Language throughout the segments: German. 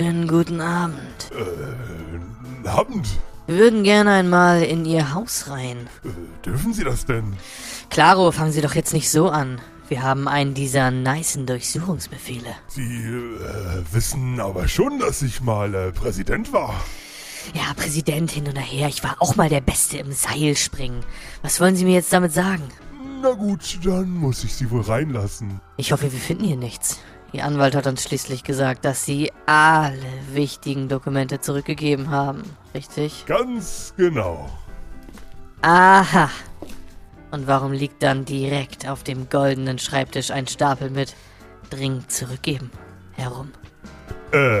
Schönen guten Abend. Guten Abend. Wir würden gerne einmal in Ihr Haus rein. Äh, dürfen Sie das denn? Klaro, fangen Sie doch jetzt nicht so an. Wir haben einen dieser nicen Durchsuchungsbefehle. Sie äh, wissen aber schon, dass ich mal äh, Präsident war. Ja, Präsident hin und her, ich war auch mal der Beste im Seilspringen. Was wollen Sie mir jetzt damit sagen? Na gut, dann muss ich Sie wohl reinlassen. Ich hoffe, wir finden hier nichts. Ihr Anwalt hat uns schließlich gesagt, dass Sie alle wichtigen Dokumente zurückgegeben haben. Richtig? Ganz genau. Aha. Und warum liegt dann direkt auf dem goldenen Schreibtisch ein Stapel mit dringend zurückgeben herum? Äh,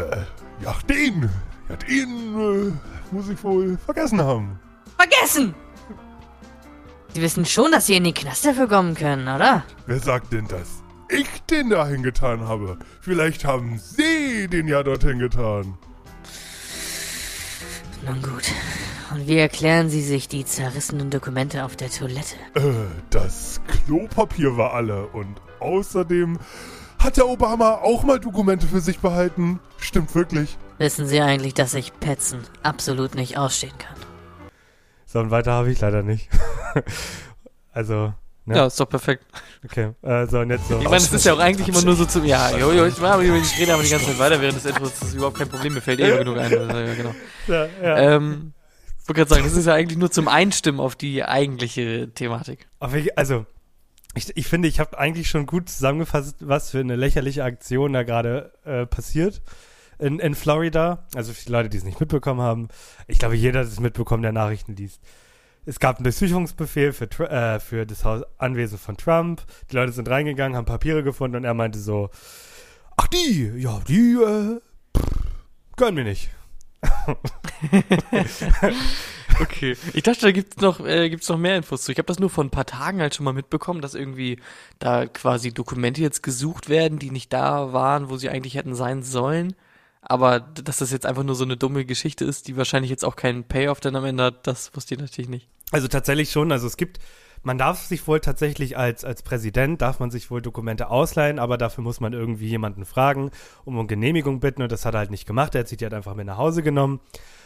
ja, den. Ja, den äh, muss ich wohl vergessen haben. Vergessen! Sie wissen schon, dass Sie in den Knast dafür kommen können, oder? Wer sagt denn, dass ich den dahin getan habe? Vielleicht haben Sie den ja dorthin getan. Nun gut. Und wie erklären Sie sich die zerrissenen Dokumente auf der Toilette? Äh, das Klopapier war alle und außerdem hat der Obama auch mal Dokumente für sich behalten. Stimmt wirklich. Wissen Sie eigentlich, dass ich Petzen absolut nicht ausstehen kann? So, und weiter habe ich leider nicht. also, ne? Ja, ist doch perfekt. Okay, äh, so, und jetzt so. Ich meine, es ist ja auch eigentlich immer nur so zum. Ja, jojo, ich, mach, ich rede aber die ganze Zeit weiter während des Intros. Das ist überhaupt kein Problem. Mir fällt eh genug ein. Ja, genau. Ja, ja. Ähm, ich wollte gerade sagen, das ist ja eigentlich nur zum Einstimmen auf die eigentliche Thematik. Also, ich, ich finde, ich habe eigentlich schon gut zusammengefasst, was für eine lächerliche Aktion da gerade äh, passiert in, in Florida. Also für die Leute, die es nicht mitbekommen haben. Ich glaube, jeder hat es mitbekommen, der Nachrichten liest. Es gab einen Durchsuchungsbefehl für, Tr- äh, für das Haus Anwesen von Trump. Die Leute sind reingegangen, haben Papiere gefunden und er meinte so, ach die, ja, die, äh, pff, gönnen wir nicht. Okay. Ich dachte, da gibt's noch, äh, gibt's noch mehr Infos zu. Ich habe das nur vor ein paar Tagen halt schon mal mitbekommen, dass irgendwie da quasi Dokumente jetzt gesucht werden, die nicht da waren, wo sie eigentlich hätten sein sollen. Aber dass das jetzt einfach nur so eine dumme Geschichte ist, die wahrscheinlich jetzt auch keinen Payoff dann am Ende hat, das wusste ich natürlich nicht. Also tatsächlich schon. Also es gibt, man darf sich wohl tatsächlich als, als Präsident, darf man sich wohl Dokumente ausleihen, aber dafür muss man irgendwie jemanden fragen, um um Genehmigung bitten und das hat er halt nicht gemacht. Er hat sich die halt einfach mit nach Hause genommen.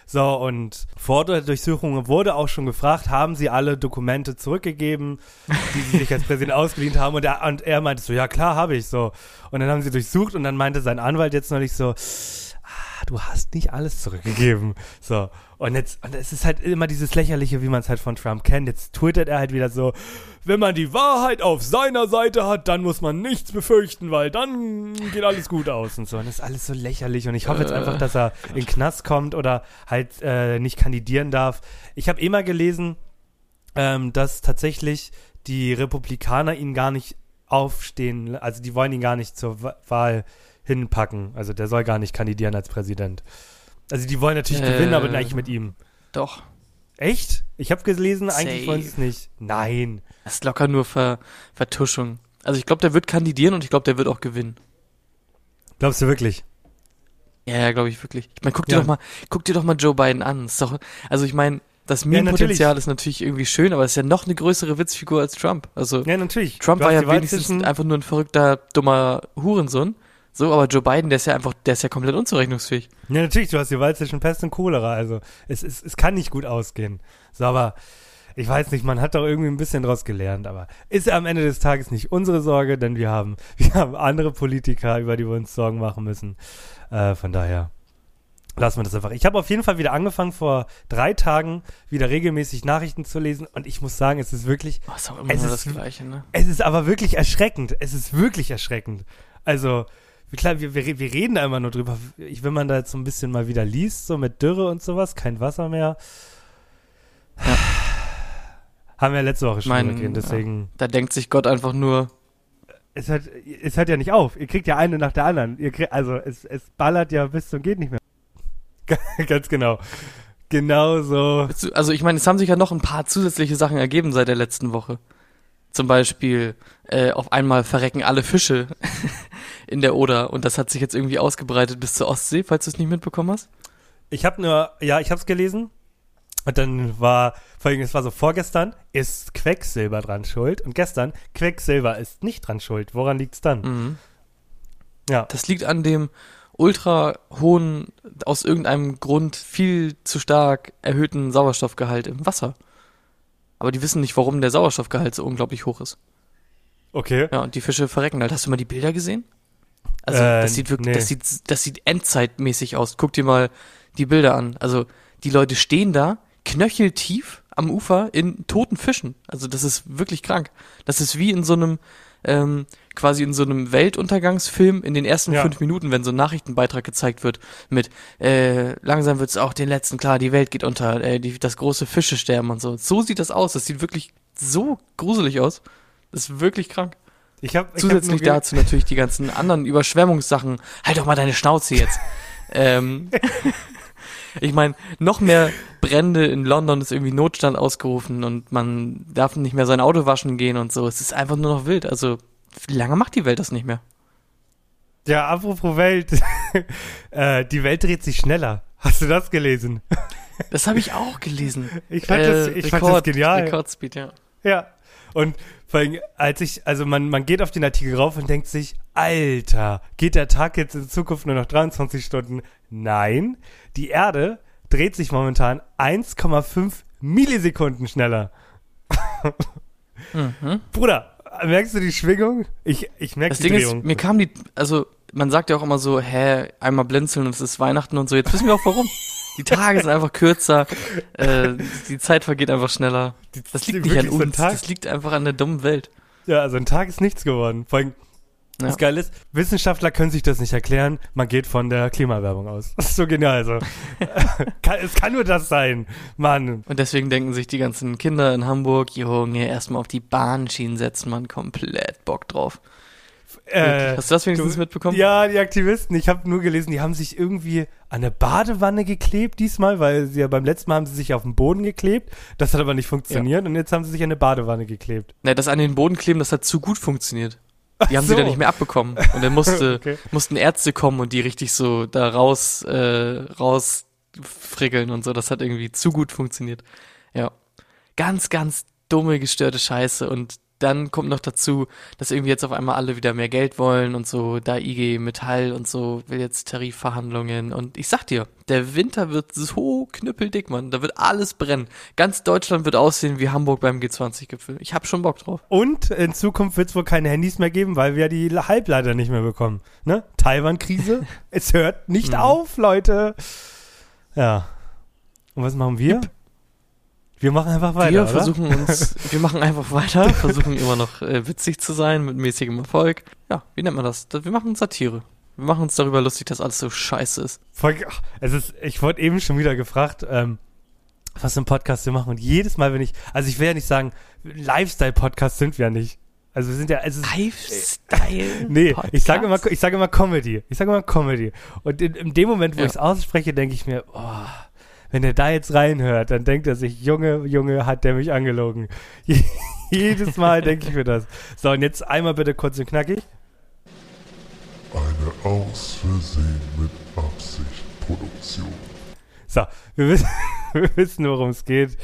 So, und vor der Durchsuchung wurde auch schon gefragt, haben sie alle Dokumente zurückgegeben, die sie sich als Präsident ausgeliehen haben? Und er, und er meinte so, ja klar, habe ich so. Und dann haben sie durchsucht und dann meinte sein Anwalt jetzt neulich so, ah, du hast nicht alles zurückgegeben. So. Und jetzt, und es ist halt immer dieses Lächerliche, wie man es halt von Trump kennt. Jetzt twittert er halt wieder so, wenn man die Wahrheit auf seiner Seite hat, dann muss man nichts befürchten, weil dann geht alles gut aus und so. Und das ist alles so lächerlich. Und ich hoffe jetzt einfach, dass er in den Knast kommt oder halt äh, nicht kandidieren darf. Ich habe immer gelesen, ähm, dass tatsächlich die Republikaner ihn gar nicht aufstehen, also die wollen ihn gar nicht zur Wa- Wahl hinpacken. Also der soll gar nicht kandidieren als Präsident. Also die wollen natürlich Äh. gewinnen, aber eigentlich mit ihm. Doch. Echt? Ich habe gelesen, eigentlich Safe. wollen sie es nicht. Nein. Das ist locker nur Ver Vertuschung. Also ich glaube, der wird kandidieren und ich glaube, der wird auch gewinnen. Glaubst du wirklich? Ja, ja, glaube ich wirklich. Ich meine, guck dir Ja. doch mal, guck dir doch mal Joe Biden an. Ist doch, also ich meine, das. Meme-Potenzial ist natürlich irgendwie schön, aber es ist ja noch eine größere Witzfigur als Trump. Also Ja, natürlich. Trump war ja wenigstens einfach nur ein verrückter, dummer Hurensohn. So, aber Joe Biden, der ist ja einfach, der ist ja komplett unzurechnungsfähig. Ja, natürlich, du hast die Wahl zwischen Pest und Cholera. Also es, es, es kann nicht gut ausgehen. So, aber ich weiß nicht, man hat doch irgendwie ein bisschen draus gelernt, aber ist am Ende des Tages nicht unsere Sorge, denn wir haben, wir haben andere Politiker, über die wir uns Sorgen machen müssen. Äh, von daher lassen wir das einfach. Ich habe auf jeden Fall wieder angefangen, vor drei Tagen wieder regelmäßig Nachrichten zu lesen und ich muss sagen, es ist wirklich, Oh, ist auch immer Es ist- das Gleiche, ne? es ist aber wirklich erschreckend. Es ist wirklich erschreckend. Also, klar, wir, wir, wir reden da immer nur drüber. Ich, wenn man da jetzt so ein bisschen mal wieder liest, so mit Dürre und sowas, kein Wasser mehr. Haben wir ja letzte Woche schon Mein- geredet, deswegen. Da denkt sich Gott einfach nur, Es, hört, es hört ja nicht auf. Ihr kriegt ja eine nach der anderen. Ihr kriegt, also es, es ballert ja bis zum geht nicht mehr. Ganz genau. Genau so. Also ich meine, es haben sich ja noch ein paar zusätzliche Sachen ergeben seit der letzten Woche. Zum Beispiel, äh, auf einmal verrecken alle Fische in der Oder und das hat sich jetzt irgendwie ausgebreitet bis zur Ostsee, falls du es nicht mitbekommen hast. Ich habe nur, ja, ich habe es gelesen. Und dann war, vor allem, es war so vorgestern, ist Quecksilber dran schuld. Und gestern, Quecksilber ist nicht dran schuld. Woran liegt's dann? Mhm. Ja. Das liegt an dem ultra hohen, aus irgendeinem Grund viel zu stark erhöhten Sauerstoffgehalt im Wasser. Aber die wissen nicht, warum der Sauerstoffgehalt so unglaublich hoch ist. Okay. Ja, und die Fische verrecken halt. Hast du mal die Bilder gesehen? Also, Äh, das sieht wirklich, nee. das sieht, das sieht endzeitmäßig aus. Guck dir mal die Bilder an. Also, die Leute stehen da, knöcheltief am Ufer in toten Fischen. Also, das ist wirklich krank. Das ist wie in so einem, ähm, quasi in so einem Weltuntergangsfilm in den ersten Ja. fünf Minuten, wenn so ein Nachrichtenbeitrag gezeigt wird mit, äh, langsam wird's auch den letzten klar, die Welt geht unter, äh, die, das große Fische sterben und so. So sieht das aus. Das sieht wirklich so gruselig aus. Das ist wirklich krank. Ich Zusätzlich ich hab nur ge- dazu natürlich die ganzen anderen Überschwemmungssachen. Halt doch mal deine Schnauze jetzt. ähm, ich meine, noch mehr Brände in London ist irgendwie Notstand ausgerufen und man darf nicht mehr sein Auto waschen gehen und so. Es ist einfach nur noch wild. Also, wie lange macht die Welt das nicht mehr? Ja, apropos Welt. äh, die Welt dreht sich schneller. Hast du das gelesen? Das habe ich auch gelesen. Ich fand, das, ich fand das genial. Rekordspeed, ja. Ja. Und vor allem, als ich, also man, man geht auf den Artikel rauf und denkt sich, Alter, geht der Tag jetzt in Zukunft nur noch 23 Stunden? Nein, die Erde dreht sich momentan 1,5 Millisekunden schneller. Mhm. Bruder, merkst du die Schwingung? Ich, ich merke Das die Ding Drehung. ist, mir kam die, also man sagt ja auch immer so, hä, einmal blinzeln und es ist Weihnachten und so. Jetzt wissen wir auch warum. Die Tage sind einfach kürzer, äh, die Zeit vergeht einfach schneller. Das liegt nicht an uns, das liegt einfach an der dummen Welt. Ja, also ein Tag ist nichts geworden. Vor allem, Ja. das Geile ist, Wissenschaftler können sich das nicht erklären. Man geht von der Klimawerbung aus. Das ist so genial. Also. es kann nur das sein. Mann. Und deswegen denken sich die ganzen Kinder in Hamburg, Junge, erstmal auf die Bahnschienen setzen, man komplett Bock drauf. Äh, Hast du das wenigstens du- mitbekommen? Ja, die Aktivisten. Ich habe nur gelesen, die haben sich irgendwie an eine Badewanne geklebt diesmal, weil sie ja beim letzten Mal haben sie sich auf den Boden geklebt. Das hat aber nicht funktioniert und jetzt haben sie sich an eine Badewanne geklebt. Ne, das an den Boden kleben, das hat zu gut funktioniert. Die haben sie so. dann nicht mehr abbekommen. Und dann musste, Okay. mussten Ärzte kommen und die richtig so da raus, äh, rausfrickeln und so. Das hat irgendwie zu gut funktioniert. Ja. Ganz, ganz dumme, gestörte Scheiße. Und dann kommt noch dazu, dass irgendwie jetzt auf einmal alle wieder mehr Geld wollen und so, da IG Metall und so, will jetzt Tarifverhandlungen. Und ich sag dir, der Winter wird so knüppeldick, Mann. Da wird alles brennen. Ganz Deutschland wird aussehen wie Hamburg beim G20-Gipfel. Ich hab schon Bock drauf. Und in Zukunft wird es wohl keine Handys mehr geben, weil wir die Halbleiter nicht mehr bekommen. Ne? Taiwan-Krise. es hört nicht Mhm. auf, Leute. Ja. Und was machen wir? Wir machen einfach weiter. wir oder? versuchen uns, wir machen einfach weiter, versuchen immer noch äh, witzig zu sein mit mäßigem Erfolg. Ja, wie nennt man das? Wir machen Satire. Wir machen uns darüber lustig, dass alles so scheiße ist. Voll, es ist, ich wurde eben schon wieder gefragt, ähm, was für ein Podcast wir machen. Und jedes Mal, wenn ich, also ich will ja nicht sagen, Lifestyle-Podcast sind wir ja nicht. Also wir sind ja, ist, Lifestyle. nee, ich sage immer, Podcast? ich sage immer Comedy. Ich sage immer Comedy. Und in, in dem Moment, wo Ja. ich es ausspreche, denke ich mir, oh, wenn er da jetzt reinhört, dann denkt er sich, Junge, Junge, hat der mich angelogen. Jedes Mal denke ich mir das. So, und jetzt einmal bitte kurz und knackig. Eine aus Versehen mit Absicht Produktion. So, wir wissen, wir wissen worum es geht.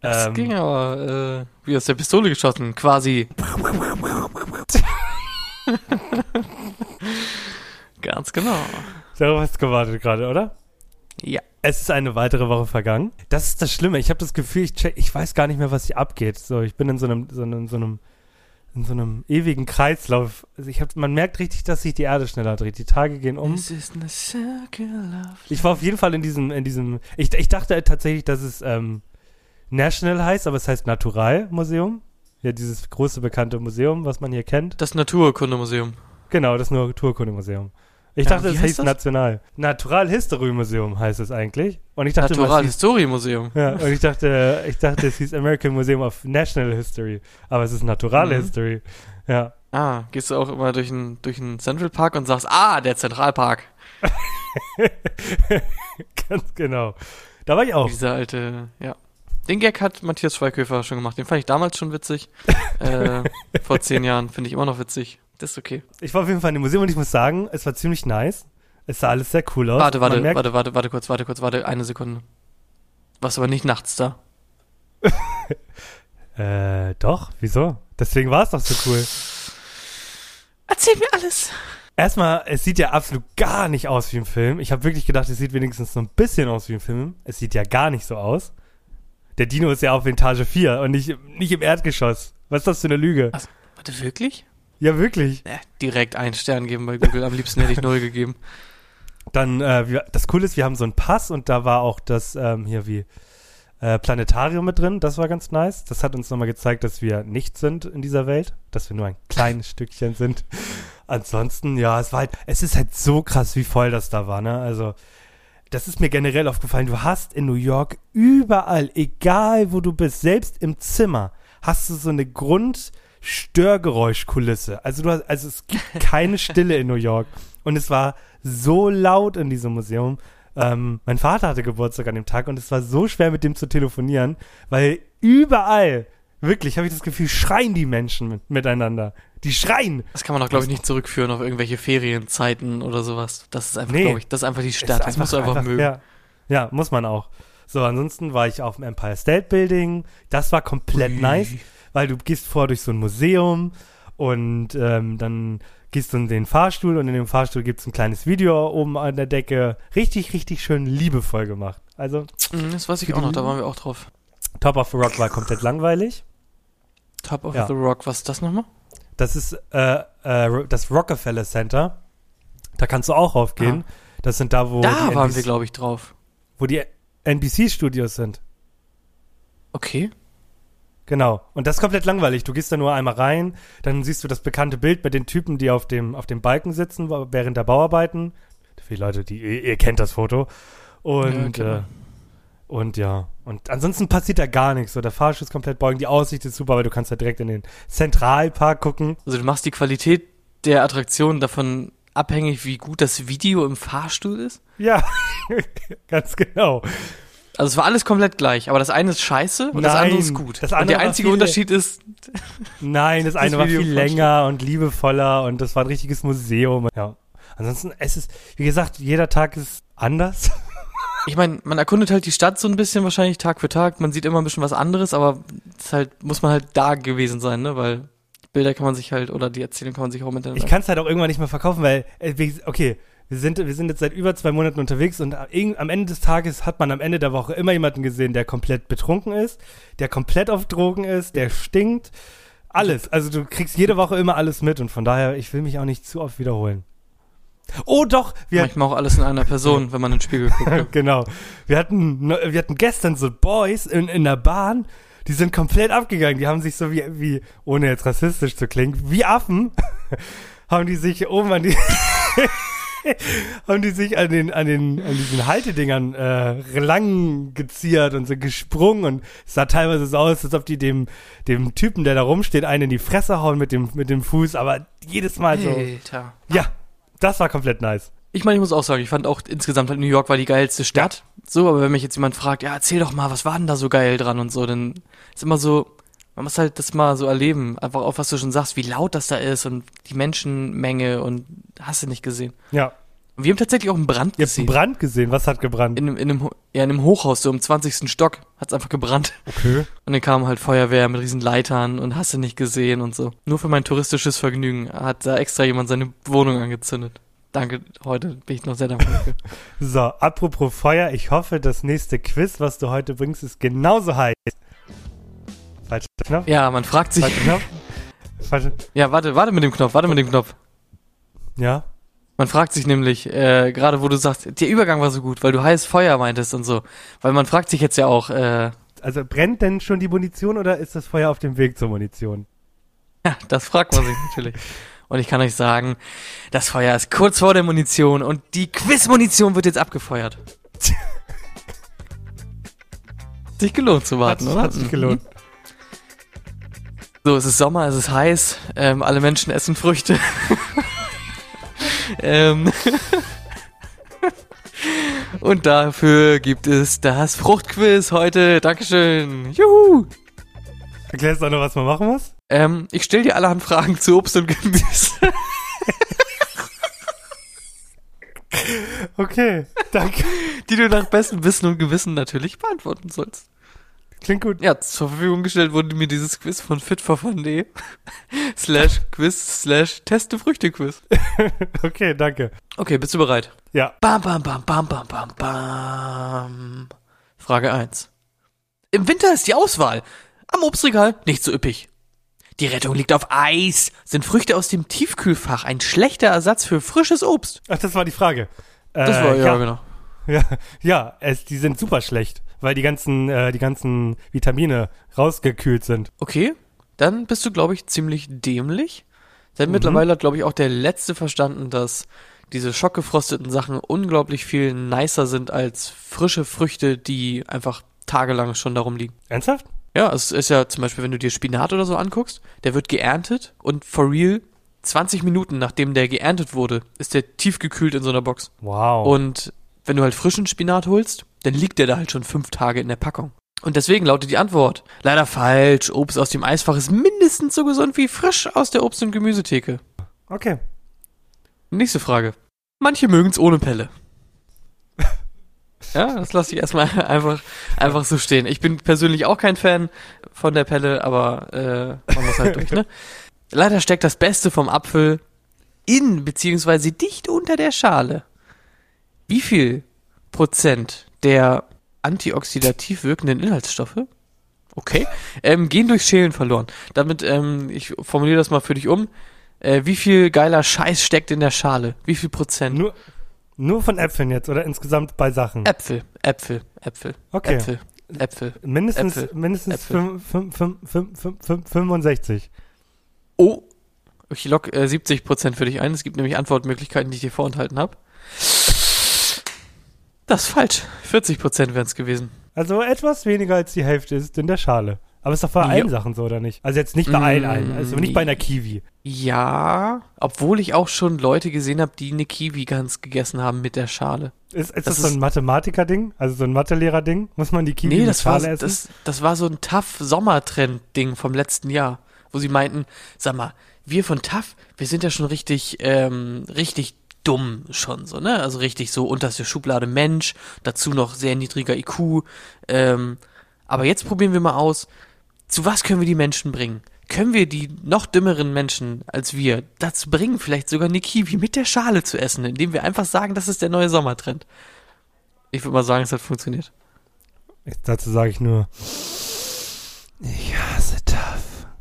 Das Ähm, ging aber äh, wie aus der Pistole geschossen, quasi. Ganz genau. Darauf hast du gewartet gerade, oder? Ja. Es ist eine weitere Woche vergangen. Das ist das Schlimme. Ich habe das Gefühl, ich, check, ich weiß gar nicht mehr, was hier abgeht. So, ich bin in so einem, so einem, so einem, in so einem ewigen Kreislauf. Also ich hab, man merkt richtig, dass sich die Erde schneller dreht. Die Tage gehen um. Ich war auf jeden Fall in diesem, in diesem. Ich, ich dachte tatsächlich, dass es ähm, National heißt, aber es heißt Natural Museum. Ja, dieses große bekannte Museum, was man hier kennt. Das Naturkundemuseum. Genau, das Naturkundemuseum. Ich dachte, das heißt hieß das? National. Naturalhistory-Museum heißt es eigentlich. Und ich dachte, es Natural History Museum. ja, und ich dachte, ich dachte, es hieß American Museum of National History. Aber es ist Natural Mhm. History. Ja. Ah, gehst du auch immer durch einen durch einen Central Park und sagst, ah, der Zentralpark. Ganz genau. Da war ich auch. Dieser alte, ja. Den Gag hat Matthias Schweighöfer schon gemacht. Den fand ich damals schon witzig. äh, vor zehn Jahren finde ich immer noch witzig. Das ist okay. Ich war auf jeden Fall in dem Museum und ich muss sagen, es war ziemlich nice. Es sah alles sehr cool aus. Warte, warte, warte, warte, warte kurz, warte kurz, warte, eine Sekunde. Warst aber nicht nachts da. Äh, doch, wieso? Deswegen war es doch so cool. Erzähl mir alles. Erstmal, es sieht ja absolut gar nicht aus wie ein Film. Ich habe wirklich gedacht, es sieht wenigstens so ein bisschen aus wie ein Film. Es sieht ja gar nicht so aus. Der Dino ist ja auf Etage 4 und nicht, nicht im Erdgeschoss. Was ist das für eine Lüge? Was? Warte, wirklich? Ja, wirklich. Äh, direkt einen Stern geben bei Google. Am liebsten hätte ich null gegeben. Dann, äh, wir, das Coole ist, wir haben so einen Pass und da war auch das, ähm, hier wie, äh, Planetarium mit drin. Das war ganz nice. Das hat uns nochmal gezeigt, dass wir nicht sind in dieser Welt. Dass wir nur ein kleines Stückchen sind. Ansonsten, ja, es war halt, es ist halt so krass, wie voll das da war, ne? Also, das ist mir generell aufgefallen. Du hast in New York überall, egal wo du bist, selbst im Zimmer, hast du so eine Grundstörgeräuschkulisse. Also du hast, also es gibt keine Stille in New York. Und es war so laut in diesem Museum. Ähm, mein Vater hatte Geburtstag an dem Tag und es war so schwer mit dem zu telefonieren, weil überall, wirklich, habe ich das Gefühl, schreien die Menschen mit, miteinander. Die schreien. Das kann man doch, glaube ich, nicht zurückführen auf irgendwelche Ferienzeiten oder sowas. Das ist einfach, Nee. glaube ich, das ist einfach die Stadt. Ist Das musst du einfach, mögen. Ja, ja, muss man auch. So, ansonsten war ich auf dem Empire State Building. Das war komplett Ui. nice, weil du gehst vor durch so ein Museum und ähm, dann gehst du in den Fahrstuhl und in dem Fahrstuhl gibt es ein kleines Video oben an der Decke. Richtig, richtig schön liebevoll gemacht. Also, Mhm, Das weiß ich auch noch, da waren wir auch drauf. Top of the Rock war komplett langweilig. Top of Ja. the Rock, was ist das nochmal? Das ist äh, äh, das Rockefeller Center. Da kannst du auch raufgehen. Das sind da, wo Da waren NBC wir, glaube ich, drauf. wo die NBC-Studios sind. Okay. Genau. Und das ist komplett langweilig. Du gehst da nur einmal rein, dann siehst du das bekannte Bild mit den Typen, die auf dem, auf dem Balken sitzen während der Bauarbeiten. Für die Leute, die, ihr, ihr kennt das Foto. Ja, Und, kennt äh, man. und ja. Und ansonsten passiert da gar nichts. So, der Fahrstuhl ist komplett beugen. Die Aussicht ist super, weil du kannst da direkt in den Zentralpark gucken. Also du machst die Qualität der Attraktion davon abhängig, wie gut das Video im Fahrstuhl ist? Ja, ganz genau. Also es war alles komplett gleich, aber das eine ist scheiße und das Nein, andere ist gut. das und andere der einzige Unterschied ist, Nein, das eine war Video viel länger und liebevoller und das war ein richtiges Museum. Ja. Ansonsten, es ist, wie gesagt, jeder Tag ist anders. ich meine, man erkundet halt die Stadt so ein bisschen wahrscheinlich Tag für Tag, man sieht immer ein bisschen was anderes, aber es halt, muss man halt da gewesen sein, ne, weil Bilder kann man sich halt, oder die Erzählung kann man sich auch mit Ich kann es halt auch irgendwann nicht mehr verkaufen, weil, äh, okay, wir sind, wir sind jetzt seit über zwei Monaten unterwegs und irgend- am Ende des Tages hat man am Ende der Woche immer jemanden gesehen, der komplett betrunken ist, der komplett auf Drogen ist, der stinkt. Alles. Also du kriegst jede Woche immer alles mit und von daher, ich will mich auch nicht zu oft wiederholen. Oh doch, wir, Manchmal auch alles in einer Person, wenn man in den Spiegel guckt. genau. Wir hatten, wir hatten gestern so Boys in, in der Bahn, die sind komplett abgegangen. Die haben sich so wie, wie, ohne jetzt rassistisch zu klingen, wie Affen, haben die sich oben an die, haben die sich an den, an den, an diesen Haltedingern, äh, lang geziert und so gesprungen und es sah teilweise so aus, als ob die dem, dem Typen, der da rumsteht, einen in die Fresse hauen mit dem, mit dem Fuß, aber jedes Mal so. Alter. Ja, das war komplett nice. Ich meine, ich muss auch sagen, ich fand auch insgesamt halt New York war die geilste Stadt. So, aber wenn mich jetzt jemand fragt, ja, erzähl doch mal, was war denn da so geil dran und so, dann ist immer so, man muss halt das mal so erleben. Einfach auch, was du schon sagst, wie laut das da ist und die Menschenmenge und hast du nicht gesehen. Ja. Und wir haben tatsächlich auch einen Brand Ihr habt einen gesehen. Brand gesehen. Was hat gebrannt? In einem, in, einem, ja, in einem Hochhaus, so im 20. Stock, hat's einfach gebrannt. Okay. Und dann kam halt Feuerwehr mit riesen Leitern und hast du nicht gesehen und so. Nur für mein touristisches Vergnügen hat da extra jemand seine Wohnung angezündet. Danke, heute bin ich noch sehr dankbar. So, apropos Feuer, ich hoffe, das nächste Quiz, was du heute bringst, ist genauso heiß. Falscher Knopf. ja, man fragt sich, Falscher Knopf. Falscher. Ja, warte, warte mit dem Knopf, warte mit dem Knopf. Ja. Man fragt sich nämlich, äh, gerade wo du sagst, der Übergang war so gut, weil du heiß Feuer meintest und so. Weil man fragt sich jetzt ja auch, äh, Also brennt denn schon die Munition oder ist das Feuer auf dem Weg zur Munition? ja, das fragt man sich natürlich. Und ich kann euch sagen, das Feuer ist kurz vor der Munition und die Quiz-Munition wird jetzt abgefeuert. Sich gelohnt zu warten, Hat, oder? hat sich gelohnt. So, es ist Sommer, es ist heiß, ähm, alle Menschen essen Früchte. ähm, und dafür gibt es das Fruchtquiz heute. Dankeschön. Juhu! Erklärst du auch noch, was man machen muss? Ähm, ich stelle dir allerhand Fragen zu Obst und Gemüse. Okay, danke. die du nach bestem Wissen und Gewissen natürlich beantworten sollst. Klingt gut. Ja, zur Verfügung gestellt wurde mir dieses Quiz von fitforfun.de slash quiz slash teste Früchte Quiz. Okay, danke. Okay, bist du bereit? Ja. Bam, bam, bam, bam, bam, bam, bam. Frage 1. Im Winter ist die Auswahl. Am Obstregal nicht so üppig. Die Rettung liegt auf Eis. Sind Früchte aus dem Tiefkühlfach ein schlechter Ersatz für frisches Obst? Ach, das war die Frage. Das Äh, war, ja, ja, genau. Ja, ja es, die sind super schlecht, weil die ganzen, äh, die ganzen Vitamine rausgekühlt sind. Okay, dann bist du, glaube ich, ziemlich dämlich. Denn mittlerweile hat, glaube ich, auch der Letzte verstanden, dass diese schockgefrosteten Sachen unglaublich viel nicer sind als frische Früchte, die einfach tagelang schon darum liegen. Ernsthaft? Ja, es ist ja zum Beispiel, wenn du dir Spinat oder so anguckst, der wird geerntet und for real 20 Minuten nachdem der geerntet wurde, ist der tiefgekühlt in so einer Box. Wow. Und wenn du halt frischen Spinat holst, dann liegt der da halt schon fünf Tage in der Packung. Und deswegen lautet die Antwort. Leider falsch. Obst aus dem Eisfach ist mindestens so gesund wie frisch aus der Obst- und Gemüsetheke. okay. Nächste Frage. Manche mögen's ohne Pelle. Ja, das lasse ich erstmal einfach, einfach so stehen. Ich bin persönlich auch kein Fan von der Pelle, aber äh, man muss halt durch, ne? Leider steckt das Beste vom Apfel in beziehungsweise dicht unter der Schale. Wie viel Prozent der antioxidativ wirkenden Inhaltsstoffe okay, ähm, gehen durch Schälen verloren. Damit, ähm, ich formuliere das mal für dich um. Äh, wie viel geiler Scheiß steckt in der Schale? Wie viel Prozent? Nur, nur von Äpfeln jetzt oder insgesamt bei Sachen? Äpfel, Äpfel, Äpfel, Okay. Äpfel, Äpfel. Mindestens, Äpfel. mindestens Äpfel. fünf- fünf- fünf- fünf- fünf- fünf- 65. Oh, ich lock äh, 70 Prozent für dich ein. Es gibt nämlich Antwortmöglichkeiten, die ich dir vorenthalten habe. Das ist falsch. 40 Prozent wären es gewesen. Also etwas weniger als die Hälfte ist in der Schale. Aber ist doch bei allen Sachen so, oder nicht? Also jetzt nicht bei Mm, allen einen. Also nicht bei einer Kiwi. Ja, obwohl ich auch schon Leute gesehen habe, die eine Kiwi ganz gegessen haben mit der Schale. Ist, ist das, Das so ein Mathematiker-Ding? Also so ein Mathelehrer-Ding? Muss man die Kiwi Nee, mit das war, Schale essen? das, das war so ein tough Sommertrend-Ding vom letzten Jahr, wo sie meinten, sag mal, wir von tough, wir sind ja schon richtig, ähm, richtig dumm schon so, ne? Also richtig so unterste Schublade Mensch, dazu noch sehr niedriger IQ. Ähm, aber jetzt probieren wir mal aus, zu was können wir die Menschen bringen? Können wir die noch dümmeren Menschen als wir dazu bringen, vielleicht sogar eine Kiwi mit der Schale zu essen, indem wir einfach sagen, das ist der neue Sommertrend? Ich würde mal sagen, es hat funktioniert. Jetzt dazu sage ich nur, ich hasse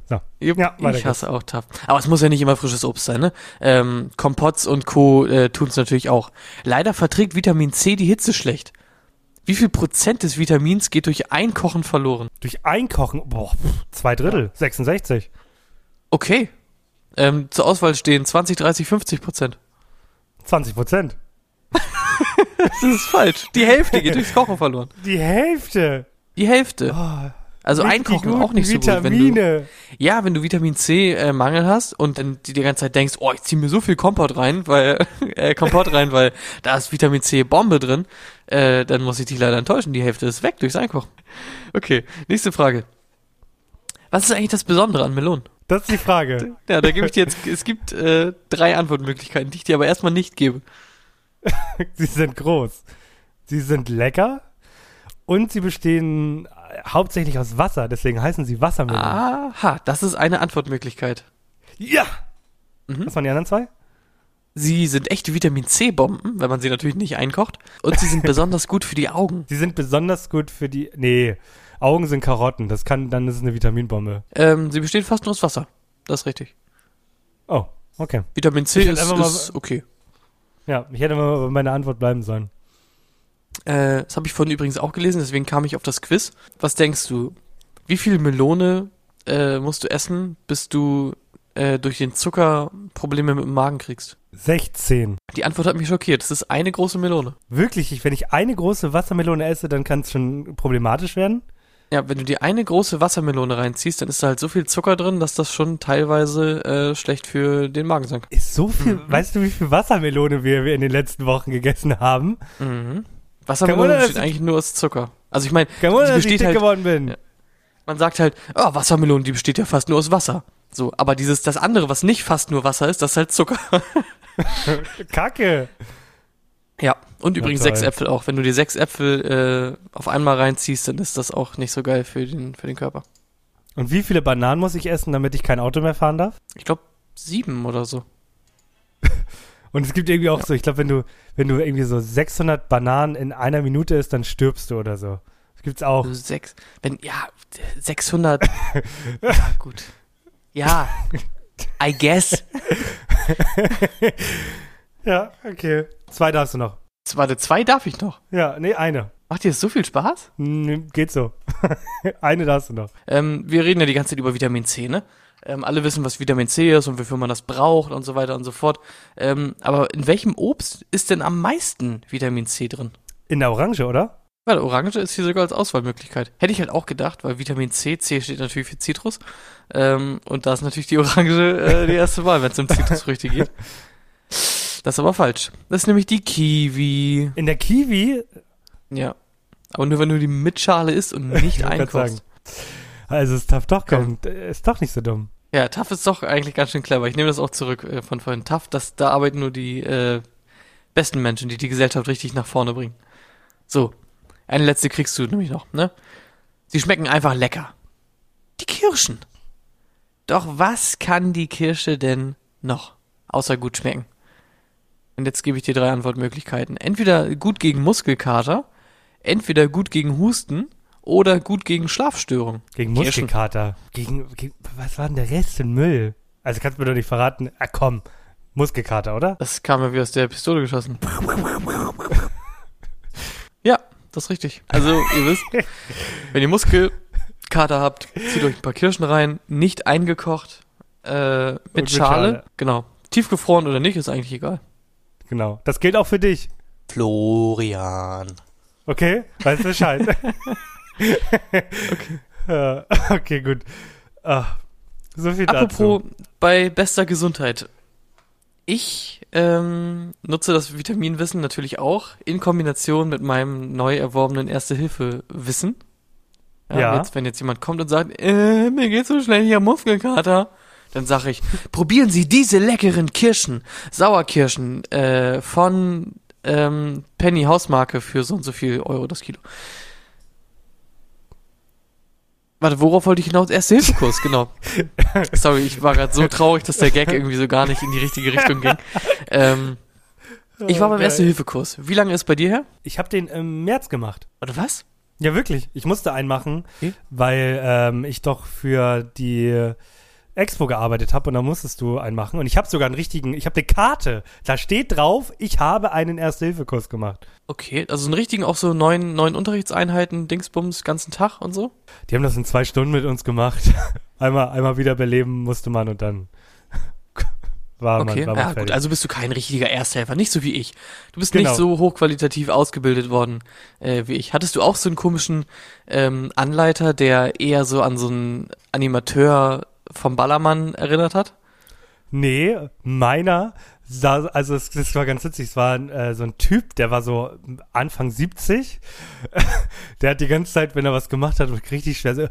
So. Jupp, Ja, ich geht's. hasse auch tough. Aber es muss ja nicht immer frisches Obst sein, ne? Ähm, Kompotts und Co. Äh, tun es natürlich auch. Leider verträgt Vitamin C die Hitze schlecht. Wie viel Prozent des Vitamins geht durch Einkochen verloren? Durch Einkochen, boah, zwei Drittel, 66. Okay. Ähm, zur Auswahl stehen 20, 30, 50 Prozent. 20 Prozent. Das ist falsch. Die Hälfte geht durchs Kochen verloren. Die Hälfte. Die Hälfte. Oh, Also richtig Einkochen auch nicht so gut. Wenn du, Vitamine. ja, wenn du Vitamin C äh, Mangel hast und dann die die ganze Zeit denkst, oh, ich zieh mir so viel Kompott rein, weil äh, Kompott rein, weil da ist Vitamin C Bombe drin, äh, dann muss ich dich leider enttäuschen. Die Hälfte ist weg durchs Einkochen. Okay, nächste Frage. Was ist eigentlich das Besondere an Melonen? Das ist die Frage. Ja, da gebe ich dir jetzt, es gibt äh, drei Antwortmöglichkeiten, die ich dir aber erstmal nicht gebe. sie sind groß. Sie sind lecker. Und sie bestehen hauptsächlich aus Wasser. Deswegen heißen sie Wassermelonen. Aha, das ist eine Antwortmöglichkeit. Ja. Mhm. Was waren die anderen zwei? Sie sind echte Vitamin C-Bomben, wenn man sie natürlich nicht einkocht. Und sie sind besonders gut für die Augen. Sie sind besonders gut für die. Nee, Augen sind Karotten. Das kann, dann ist es eine Vitaminbombe. Ähm, sie bestehen fast nur aus Wasser. Das ist richtig. Oh, okay. Vitamin C ist, ist okay. Ja, ich hätte mal bei meiner Antwort bleiben sollen. Äh, das habe ich vorhin übrigens auch gelesen, deswegen kam ich auf das Quiz. Was denkst du? Wie viel Melone äh, musst du essen, bis du äh, durch den Zucker Probleme mit dem Magen kriegst? 16. Die Antwort hat mich schockiert. Das ist eine große Melone. Wirklich, ich, wenn ich eine große Wassermelone esse, dann kann es schon problematisch werden. Ja, wenn du dir eine große Wassermelone reinziehst, dann ist da halt so viel Zucker drin, dass das schon teilweise äh, schlecht für den Magen sein kann. Ist so viel, weißt du, wie viel Wassermelone wir, wir in den letzten Wochen gegessen haben? Mhm. Wassermelone Wunder, besteht ich- eigentlich nur aus Zucker. Also ich meine, Kein Wunder, die dass ich besteht dick halt, geworden bin. Ja. man sagt halt, oh, Wassermelone, die besteht ja fast nur aus Wasser. So, aber dieses, das andere, was nicht fast nur Wasser ist, das ist halt Zucker. Kacke. ja, und übrigens toll. sechs Äpfel auch. Wenn du dir sechs Äpfel äh, auf einmal reinziehst, dann ist das auch nicht so geil für den, für den Körper. Und wie viele Bananen muss ich essen, damit ich kein Auto mehr fahren darf? Ich glaube, sieben oder so. Und es gibt irgendwie auch so, ich glaube, wenn du, wenn du irgendwie so 600 Bananen in einer Minute isst, dann stirbst du oder so. Das gibt's auch. Also sechs, wenn, ja, 600. ja, gut. Ja, I guess. Ja, okay. Zwei darfst du noch. Warte, zwei darf ich noch. Ja, nee, eine. Macht dir das so viel Spaß? Geht so. eine darfst du noch. Ähm, wir reden ja die ganze Zeit über Vitamin C, ne? Ähm, alle wissen, was Vitamin C ist und wofür man das braucht und so weiter und so fort. Ähm, aber in welchem Obst ist denn am meisten Vitamin C drin? In der Orange, oder? Weil Orange ist hier sogar als Auswahlmöglichkeit. Hätte ich halt auch gedacht, weil Vitamin C, C steht natürlich für Zitrus. Ähm, und da ist natürlich die Orange äh, die erste Wahl, wenn es um Zitrusfrüchte geht. Das ist aber falsch. Das ist nämlich die Kiwi. In der Kiwi, Ja. Aber nur wenn du die mit Schale isst und nicht einkochst. also es darf doch Ja. kommen. Ist doch nicht so dumm. Ja, TAF ist doch eigentlich ganz schön clever. Ich nehme das auch zurück äh, von vorhin. TAF, das, da arbeiten nur die äh, besten Menschen, die die Gesellschaft richtig nach vorne bringen. So, eine letzte kriegst du nämlich noch, ne? Sie schmecken einfach lecker. Die Kirschen. Doch was kann die Kirsche denn noch, außer gut schmecken? Und jetzt gebe ich dir drei Antwortmöglichkeiten. Entweder gut gegen Muskelkater, entweder gut gegen Husten oder gut gegen Schlafstörungen. Gegen. Muskelkater. Gegen, gegen, was war denn der Rest ein Müll? Also kannst du mir doch nicht verraten. Ah, komm. Muskelkater, oder? Das kam ja wie aus der Pistole geschossen. ja, das ist richtig. Also, ihr wisst, wenn ihr Muskelkater habt, zieht euch ein paar Kirschen rein, nicht eingekocht, äh, mit, mit Schale. Schale. Genau. Tiefgefroren oder nicht, ist eigentlich egal. Genau. Das gilt auch für dich. Florian. Okay? Weißt du Bescheid? okay. okay, gut. Ah, so viel Apropos dazu. bei bester Gesundheit. Ich ähm, nutze das Vitaminwissen natürlich auch in Kombination mit meinem neu erworbenen Erste-Hilfe-Wissen. Ja. Jetzt, wenn jetzt jemand kommt und sagt, äh, mir geht's so schnell hier Muskelkater, dann sage ich, probieren Sie diese leckeren Kirschen, Sauerkirschen äh, von ähm, Penny Hausmarke für so und so viel Euro das Kilo. Warte, worauf wollte ich hinaus? Erste-Hilfe-Kurs, genau. Sorry, ich war gerade so traurig, dass der Gag irgendwie so gar nicht in die richtige Richtung ging. Ähm, ich war beim Okay. Erste-Hilfe-Kurs. Wie lange ist bei dir her? Ich habe den im März gemacht. Oder was? Ja, wirklich. Ich musste einen machen, Okay. weil ähm, ich doch für die Expo gearbeitet habe und da musstest du einen machen. Und ich habe sogar einen richtigen, ich habe eine Karte. Da steht drauf, ich habe einen Erste-Hilfe-Kurs gemacht. Okay, also einen richtigen auch so neun, neun Unterrichtseinheiten, Dingsbums, ganzen Tag und so? Die haben das in zwei Stunden mit uns gemacht. einmal, einmal wieder beleben musste man und dann war man, Okay, war man ja gut, also bist du kein richtiger Ersthelfer, nicht so wie ich. Du bist Genau. nicht so hochqualitativ ausgebildet worden äh, wie ich. Hattest du auch so einen komischen ähm, Anleiter, der eher so an so einen Animateur vom Ballermann erinnert hat? Nee, meiner sah, also es, das war ganz witzig, es war äh, so ein Typ, der war so Anfang 70, der hat die ganze Zeit, wenn er was gemacht hat, richtig schwer so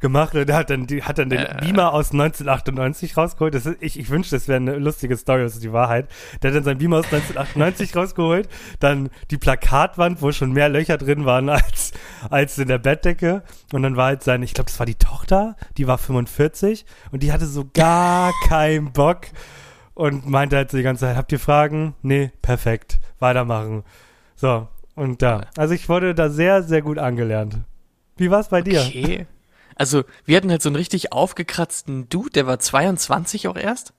gemacht und der hat dann, die, hat dann den Äh. Beamer aus 1998 rausgeholt. Das ist, ich, ich wünschte, das wäre eine lustige Story, das ist die Wahrheit. Der hat dann seinen Beamer aus 1998 rausgeholt, dann die Plakatwand, wo schon mehr Löcher drin waren als, als in der Bettdecke. Und dann war halt seine, ich glaube, das war die Tochter, die war 45 und die hatte so gar keinen Bock und meinte halt so die ganze Zeit, habt ihr Fragen? Nee, perfekt, weitermachen. So, und da. Also ich wurde da sehr, sehr gut angelernt. Wie war's bei dir? Okay. Also, wir hatten halt so einen richtig aufgekratzten Dude, der war 22 auch erst.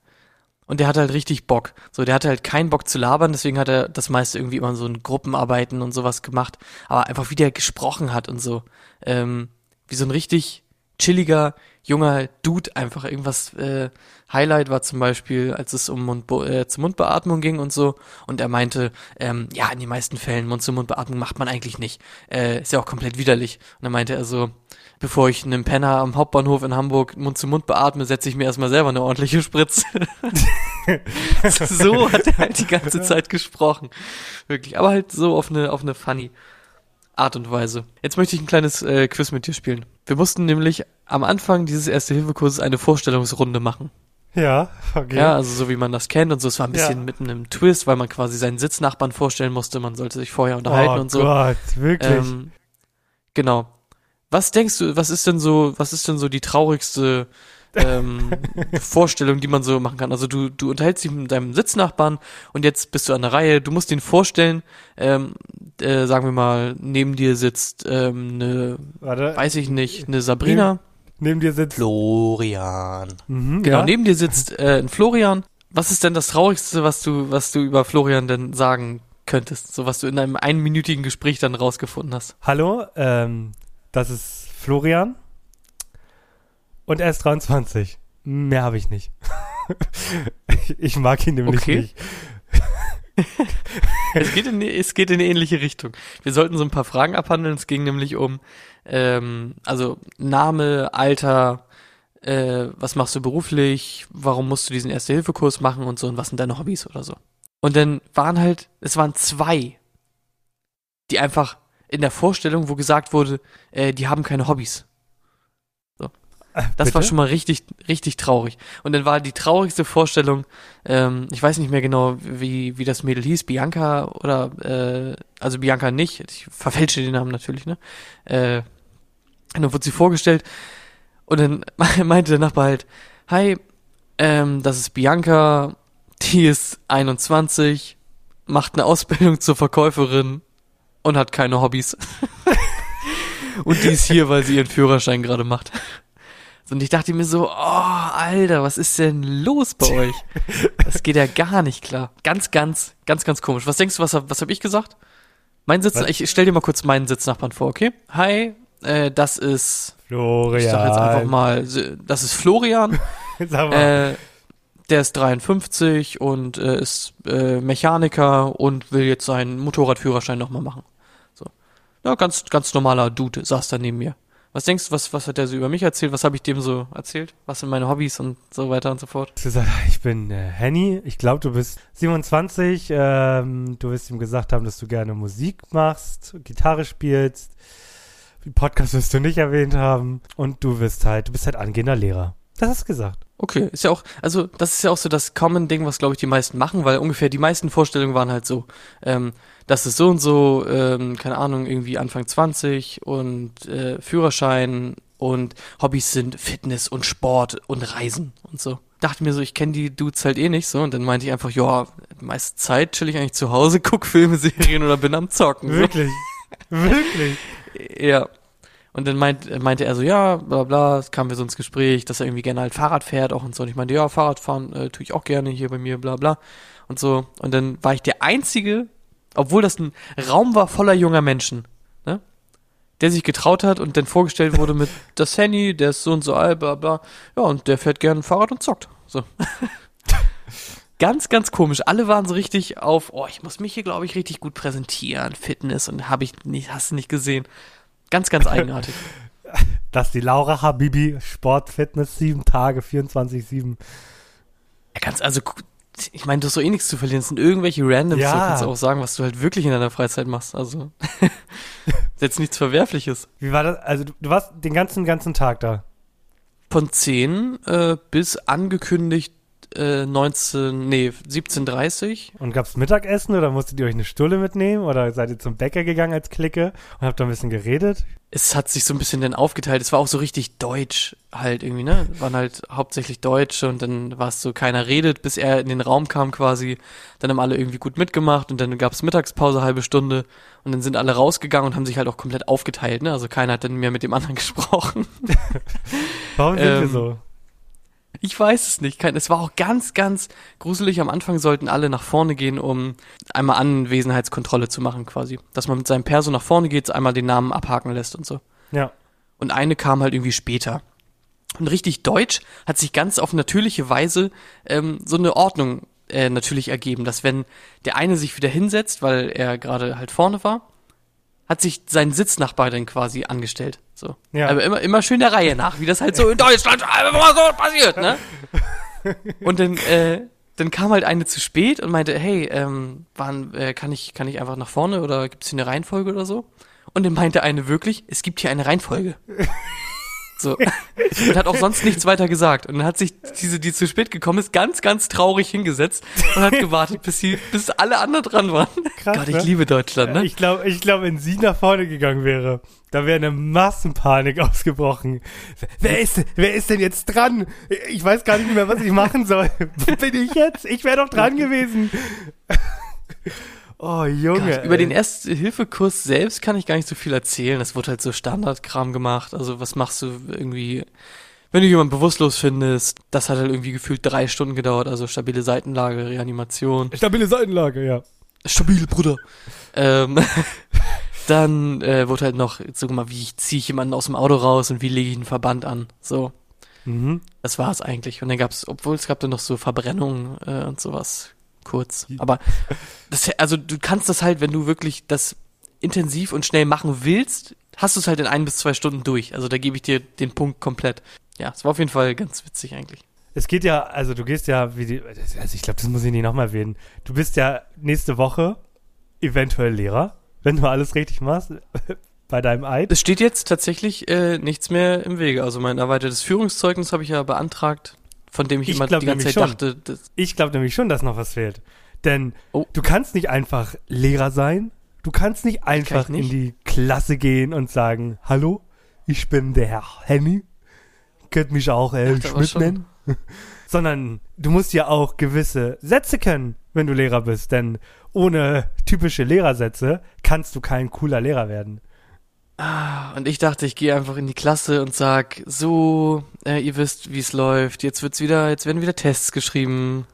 Und der hatte halt richtig Bock. So, der hatte halt keinen Bock zu labern, deswegen hat er das meiste irgendwie immer so in Gruppenarbeiten und sowas gemacht. Aber einfach wie der gesprochen hat und so. Ähm, wie so ein richtig chilliger, junger Dude einfach irgendwas, äh, Highlight war zum Beispiel, als es um Mund, äh, zur Mundbeatmung ging und so, und er meinte, ähm, ja, in den meisten Fällen Mund-zu-Mund-Beatmung macht man eigentlich nicht. Äh, ist ja auch komplett widerlich. Und dann meinte er so, bevor ich einem Penner am Hauptbahnhof in Hamburg Mund-zu-Mund beatme, setze ich mir erstmal selber eine ordentliche Spritze. so hat er halt die ganze Zeit gesprochen. Wirklich. Aber halt so auf eine, auf eine funny Art und Weise. Jetzt möchte ich ein kleines äh, Quiz mit dir spielen. Wir mussten nämlich am Anfang dieses Erste-Hilfe-Kurses eine Vorstellungsrunde machen. Ja, okay. Ja, also so wie man das kennt und so. Es war ein bisschen Ja. mit einem Twist, weil man quasi seinen Sitznachbarn vorstellen musste. Man sollte sich vorher unterhalten oh und so. Gott, wirklich. Ähm, genau. Was denkst du, was ist denn so, was ist denn so die traurigste ähm, Vorstellung, die man so machen kann? Also du, du unterhältst dich mit deinem Sitznachbarn und jetzt bist du an der Reihe, du musst ihn vorstellen, ähm, äh, sagen wir mal, neben dir sitzt ähm, eine, Warte, weiß ich nicht, eine Sabrina. neben dir sitzt. Florian. Mhm, Genau, ja? neben dir sitzt äh, ein Florian. Was ist denn das Traurigste, was du, was du über Florian denn sagen könntest? So was du in einem einminütigen Gespräch dann rausgefunden hast. Hallo, ähm, das ist Florian. Und er ist 23. Mehr habe ich nicht. ich mag ihn nämlich Okay. nicht. Es geht, in, es geht in eine ähnliche Richtung. Wir sollten so ein paar Fragen abhandeln. Es ging nämlich um, ähm, also Name, Alter, äh, was machst du beruflich, warum musst du diesen Erste-Hilfe-Kurs machen und so und was sind deine Hobbys oder so. Und dann waren halt, es waren zwei, die einfach in der Vorstellung, wo gesagt wurde, äh, die haben keine Hobbys. Das Bitte? war schon mal richtig, richtig traurig. Und dann war die traurigste Vorstellung, ähm, ich weiß nicht mehr genau, wie, wie das Mädel hieß, Bianca oder, äh, also Bianca nicht, ich verfälsche den Namen natürlich, ne? Äh, und dann wurde sie vorgestellt und dann meinte der Nachbar halt, hi, ähm, das ist Bianca, die ist 21, macht eine Ausbildung zur Verkäuferin und hat keine Hobbys. und die ist hier, weil sie ihren Führerschein gerade macht. Und ich dachte mir so, oh, Alter, was ist denn los bei euch? Das geht ja gar nicht klar. Ganz, ganz, ganz, ganz komisch. Was denkst du, was, hab- was habe ich gesagt? Mein Sitz, Was? ich stell dir mal kurz meinen Sitznachbarn vor, okay? Hi, äh, das ist, Florian. ich sag jetzt einfach mal, das ist Florian. Sag mal. Äh, der ist 53 und äh, ist äh, Mechaniker und will jetzt seinen Motorradführerschein nochmal machen. So. Ja, ganz, ganz normaler Dude saß da neben mir. Was denkst du, was, was hat der so über mich erzählt? Was habe ich dem so erzählt? Was sind meine Hobbys und so weiter und so fort? Ich bin äh, Henny. Ich glaube, du bist 27. Ähm, du wirst ihm gesagt haben, dass du gerne Musik machst, Gitarre spielst. Podcast wirst du nicht erwähnt haben. Und du wirst halt, du bist halt angehender Lehrer. Das hast du gesagt. Okay, ist ja auch, also das ist ja auch so das Common-Ding, was glaube ich die meisten machen, weil ungefähr die meisten Vorstellungen waren halt so, ähm, das ist so und so, ähm, keine Ahnung, irgendwie Anfang 20 und äh, Führerschein und Hobbys sind Fitness und Sport und Reisen und so. Dachte mir so, ich kenne die Dudes halt eh nicht so und dann meinte ich einfach, ja, die meiste Zeit chill ich eigentlich zu Hause, guck Filme, Serien oder bin am Zocken. Wirklich. Wirklich. Ja. Und dann meint, meinte er so, ja, bla bla, es kamen wir so ins Gespräch, dass er irgendwie gerne halt Fahrrad fährt auch und so. Und ich meinte, ja, Fahrradfahren äh, tue ich auch gerne hier bei mir, bla bla. Und so. Und dann war ich der Einzige, obwohl das ein Raum war voller junger Menschen, ne? Der sich getraut hat und dann vorgestellt wurde mit das Henny, der ist so und so alt, bla bla. Ja, und der fährt gerne Fahrrad und zockt. So. ganz, ganz komisch. Alle waren so richtig auf, oh, ich muss mich hier, glaube ich, richtig gut präsentieren, Fitness und habe ich nicht, hast du nicht gesehen. Ganz, ganz eigenartig. Dass die Laura Habibi Sport, Fitness, sieben Tage, 24-7. Ja, ganz, also, ich meine, du hast so eh nichts zu verlieren. Es sind irgendwelche Randoms, Ja. du kannst auch sagen, was du halt wirklich in deiner Freizeit machst. Also, ist jetzt nichts Verwerfliches. Wie war das? Also, du, du warst den ganzen, ganzen Tag da. Von 10 äh, bis angekündigt äh, 19, nee, 17.30 Und gab's Mittagessen oder musstet ihr euch eine Stulle mitnehmen? Oder seid ihr zum Bäcker gegangen als Clique und habt da ein bisschen geredet? es hat sich so ein bisschen dann aufgeteilt. Es war auch so richtig deutsch halt irgendwie, ne? Waren halt hauptsächlich Deutsche und dann war es so, keiner redet, bis er in den Raum kam quasi. Dann haben alle irgendwie gut mitgemacht und dann gab's Mittagspause, halbe Stunde und dann sind alle rausgegangen und haben sich halt auch komplett aufgeteilt, ne? Also keiner hat dann mehr mit dem anderen gesprochen. Warum sind wir Ähm, so? Ich weiß es nicht. Es war auch ganz, ganz gruselig. Am Anfang sollten alle nach vorne gehen, um einmal Anwesenheitskontrolle zu machen quasi. Dass man mit seinem Perso nach vorne geht, einmal den Namen abhaken lässt und so. Ja. und eine kam halt irgendwie später. Und richtig Deutsch hat sich ganz auf natürliche Weise ähm, so eine Ordnung äh, natürlich ergeben, dass wenn der eine sich wieder hinsetzt, weil er gerade halt vorne war, hat sich sein Sitznachbar dann quasi angestellt. So. Ja. Aber immer, immer schön der Reihe nach, wie das halt so in Deutschland einfach so passiert, ne? Und dann, äh, dann kam halt eine zu spät und meinte, hey, ähm, wann, äh, kann ich, kann ich einfach nach vorne oder gibt es hier eine Reihenfolge oder so? Und dann meinte eine wirklich, es gibt hier eine Reihenfolge. So. Und hat auch sonst nichts weiter gesagt. Und dann hat sich diese, die zu spät gekommen ist, ganz, ganz traurig hingesetzt und hat gewartet, bis sie, bis alle anderen dran waren. Krass, Gott, ich ne? liebe Deutschland, ne? Ich glaube, ich glaub, wenn sie nach vorne gegangen wäre, da wäre eine Massenpanik ausgebrochen. Wer ist, wer ist denn jetzt dran? Ich weiß gar nicht mehr, was ich machen soll. Wo bin ich jetzt? Ich wäre doch dran gewesen. Oh, Junge. Gott, über ey. den Erste-Hilfe-Kurs selbst kann ich gar nicht so viel erzählen. Es wurde halt so Standardkram gemacht. Also was machst du irgendwie, wenn du jemanden bewusstlos findest? Das hat halt irgendwie gefühlt drei Stunden gedauert. Also stabile Seitenlage, Reanimation. Stabile Seitenlage, ja. Stabil, Bruder. ähm, dann äh, wurde halt noch, so guck mal, wie ziehe ich jemanden aus dem Auto raus und wie lege ich einen Verband an. So, Mhm. das war es eigentlich. Und dann gab's, obwohl es gab dann noch so Verbrennungen äh, und sowas kurz. Aber das, also du kannst das halt, wenn du wirklich das intensiv und schnell machen willst, hast du es halt in ein bis zwei Stunden durch. Also da gebe ich dir den Punkt komplett. Ja, es war auf jeden Fall ganz witzig eigentlich. Es geht ja, also du gehst ja, wie die, also ich glaube, das muss ich nicht nochmal erwähnen. Du bist ja nächste Woche eventuell Lehrer, wenn du alles richtig machst bei deinem Eid. Es steht jetzt tatsächlich äh, nichts mehr im Wege. Also mein erweitertes Führungszeugnis habe ich ja beantragt, von dem ich, Ich immer die ganze Zeit schon. dachte, das, Ich glaube nämlich schon, dass noch was fehlt. Denn Oh. du kannst nicht einfach Lehrer sein. Du kannst nicht einfach nicht. in die Klasse gehen und sagen, hallo, ich bin der Herr Henny. Könnt mich auch äh, da war Schmidt nennen. Sondern du musst ja auch gewisse Sätze können, wenn du Lehrer bist. Denn ohne typische Lehrersätze kannst du kein cooler Lehrer werden. Und ich dachte, ich gehe einfach in die Klasse und sag, so, äh, ihr wisst, wie es läuft. Jetzt wird's wieder, jetzt werden wieder Tests geschrieben.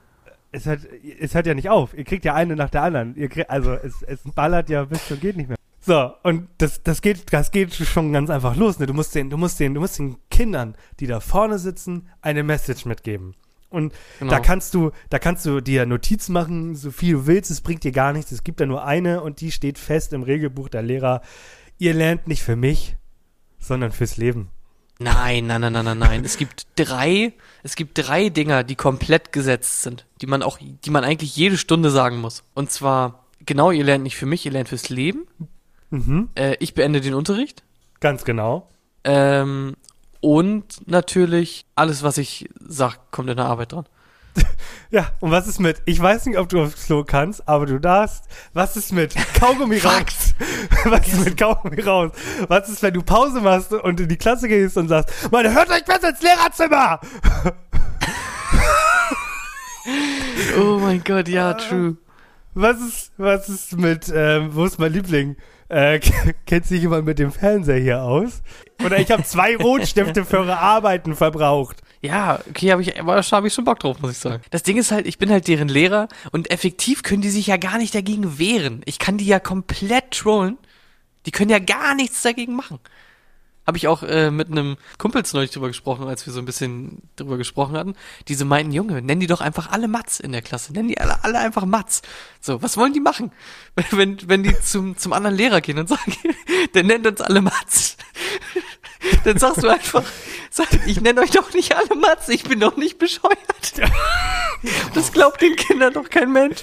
Es hört, es hört ja nicht auf. Ihr kriegt ja eine nach der anderen. Ihr kriegt, also es, es ballert ja bis zum geht nicht mehr. So, und das, das geht, das geht schon ganz einfach los. Ne? Du musst den, du musst den, du musst den Kindern, die da vorne sitzen, eine Message mitgeben. Und Genau. da kannst du, da kannst du dir Notizen machen, so viel du willst, es bringt dir gar nichts. Es gibt da nur eine und die steht fest im Regelbuch der Lehrer. Ihr lernt nicht für mich, sondern fürs Leben. Nein, nein, nein, nein, nein, nein. Es gibt drei, es gibt drei Dinger, die komplett gesetzt sind, die man auch, die man eigentlich jede Stunde sagen muss. Und zwar, genau, ihr lernt nicht für mich, ihr lernt fürs Leben. Mhm, Äh, ich beende den Unterricht. ganz genau. Ähm, und natürlich, alles, was ich sag, kommt in der Arbeit dran. Ja, und was ist mit, ich weiß nicht, ob du aufs Klo kannst, aber du darfst. Was ist mit Kaugummi raus? Was ist mit Kaugummi raus? Was ist, wenn du Pause machst und in die Klasse gehst und sagst, Mann, hört euch besser ins Lehrerzimmer! Oh mein Gott, ja, true. Was ist, was ist mit, ähm, wo ist mein Liebling? Äh, kennt sich jemand mit dem Fernseher hier aus? Oder ich habe zwei Rotstifte für eure Arbeiten verbraucht. Ja, okay, habe ich, habe ich schon Bock drauf, muss ich sagen. Das Ding ist halt, ich bin halt deren Lehrer und effektiv können die sich ja gar nicht dagegen wehren. Ich kann die ja komplett trollen. Die können ja gar nichts dagegen machen. Habe ich auch äh, mit einem Kumpels neulich drüber gesprochen, als wir so ein bisschen drüber gesprochen hatten. Diese meinten, Junge, nenn die doch einfach alle Mats in der Klasse. Nenn die alle, alle einfach Mats. So, was wollen die machen? Wenn, wenn die zum, zum anderen Lehrer gehen und sagen, der nennt uns alle Mats. Dann sagst du einfach, sag, ich nenne euch doch nicht alle Mats, ich bin doch nicht bescheuert. Das glaubt den Kindern doch kein Mensch.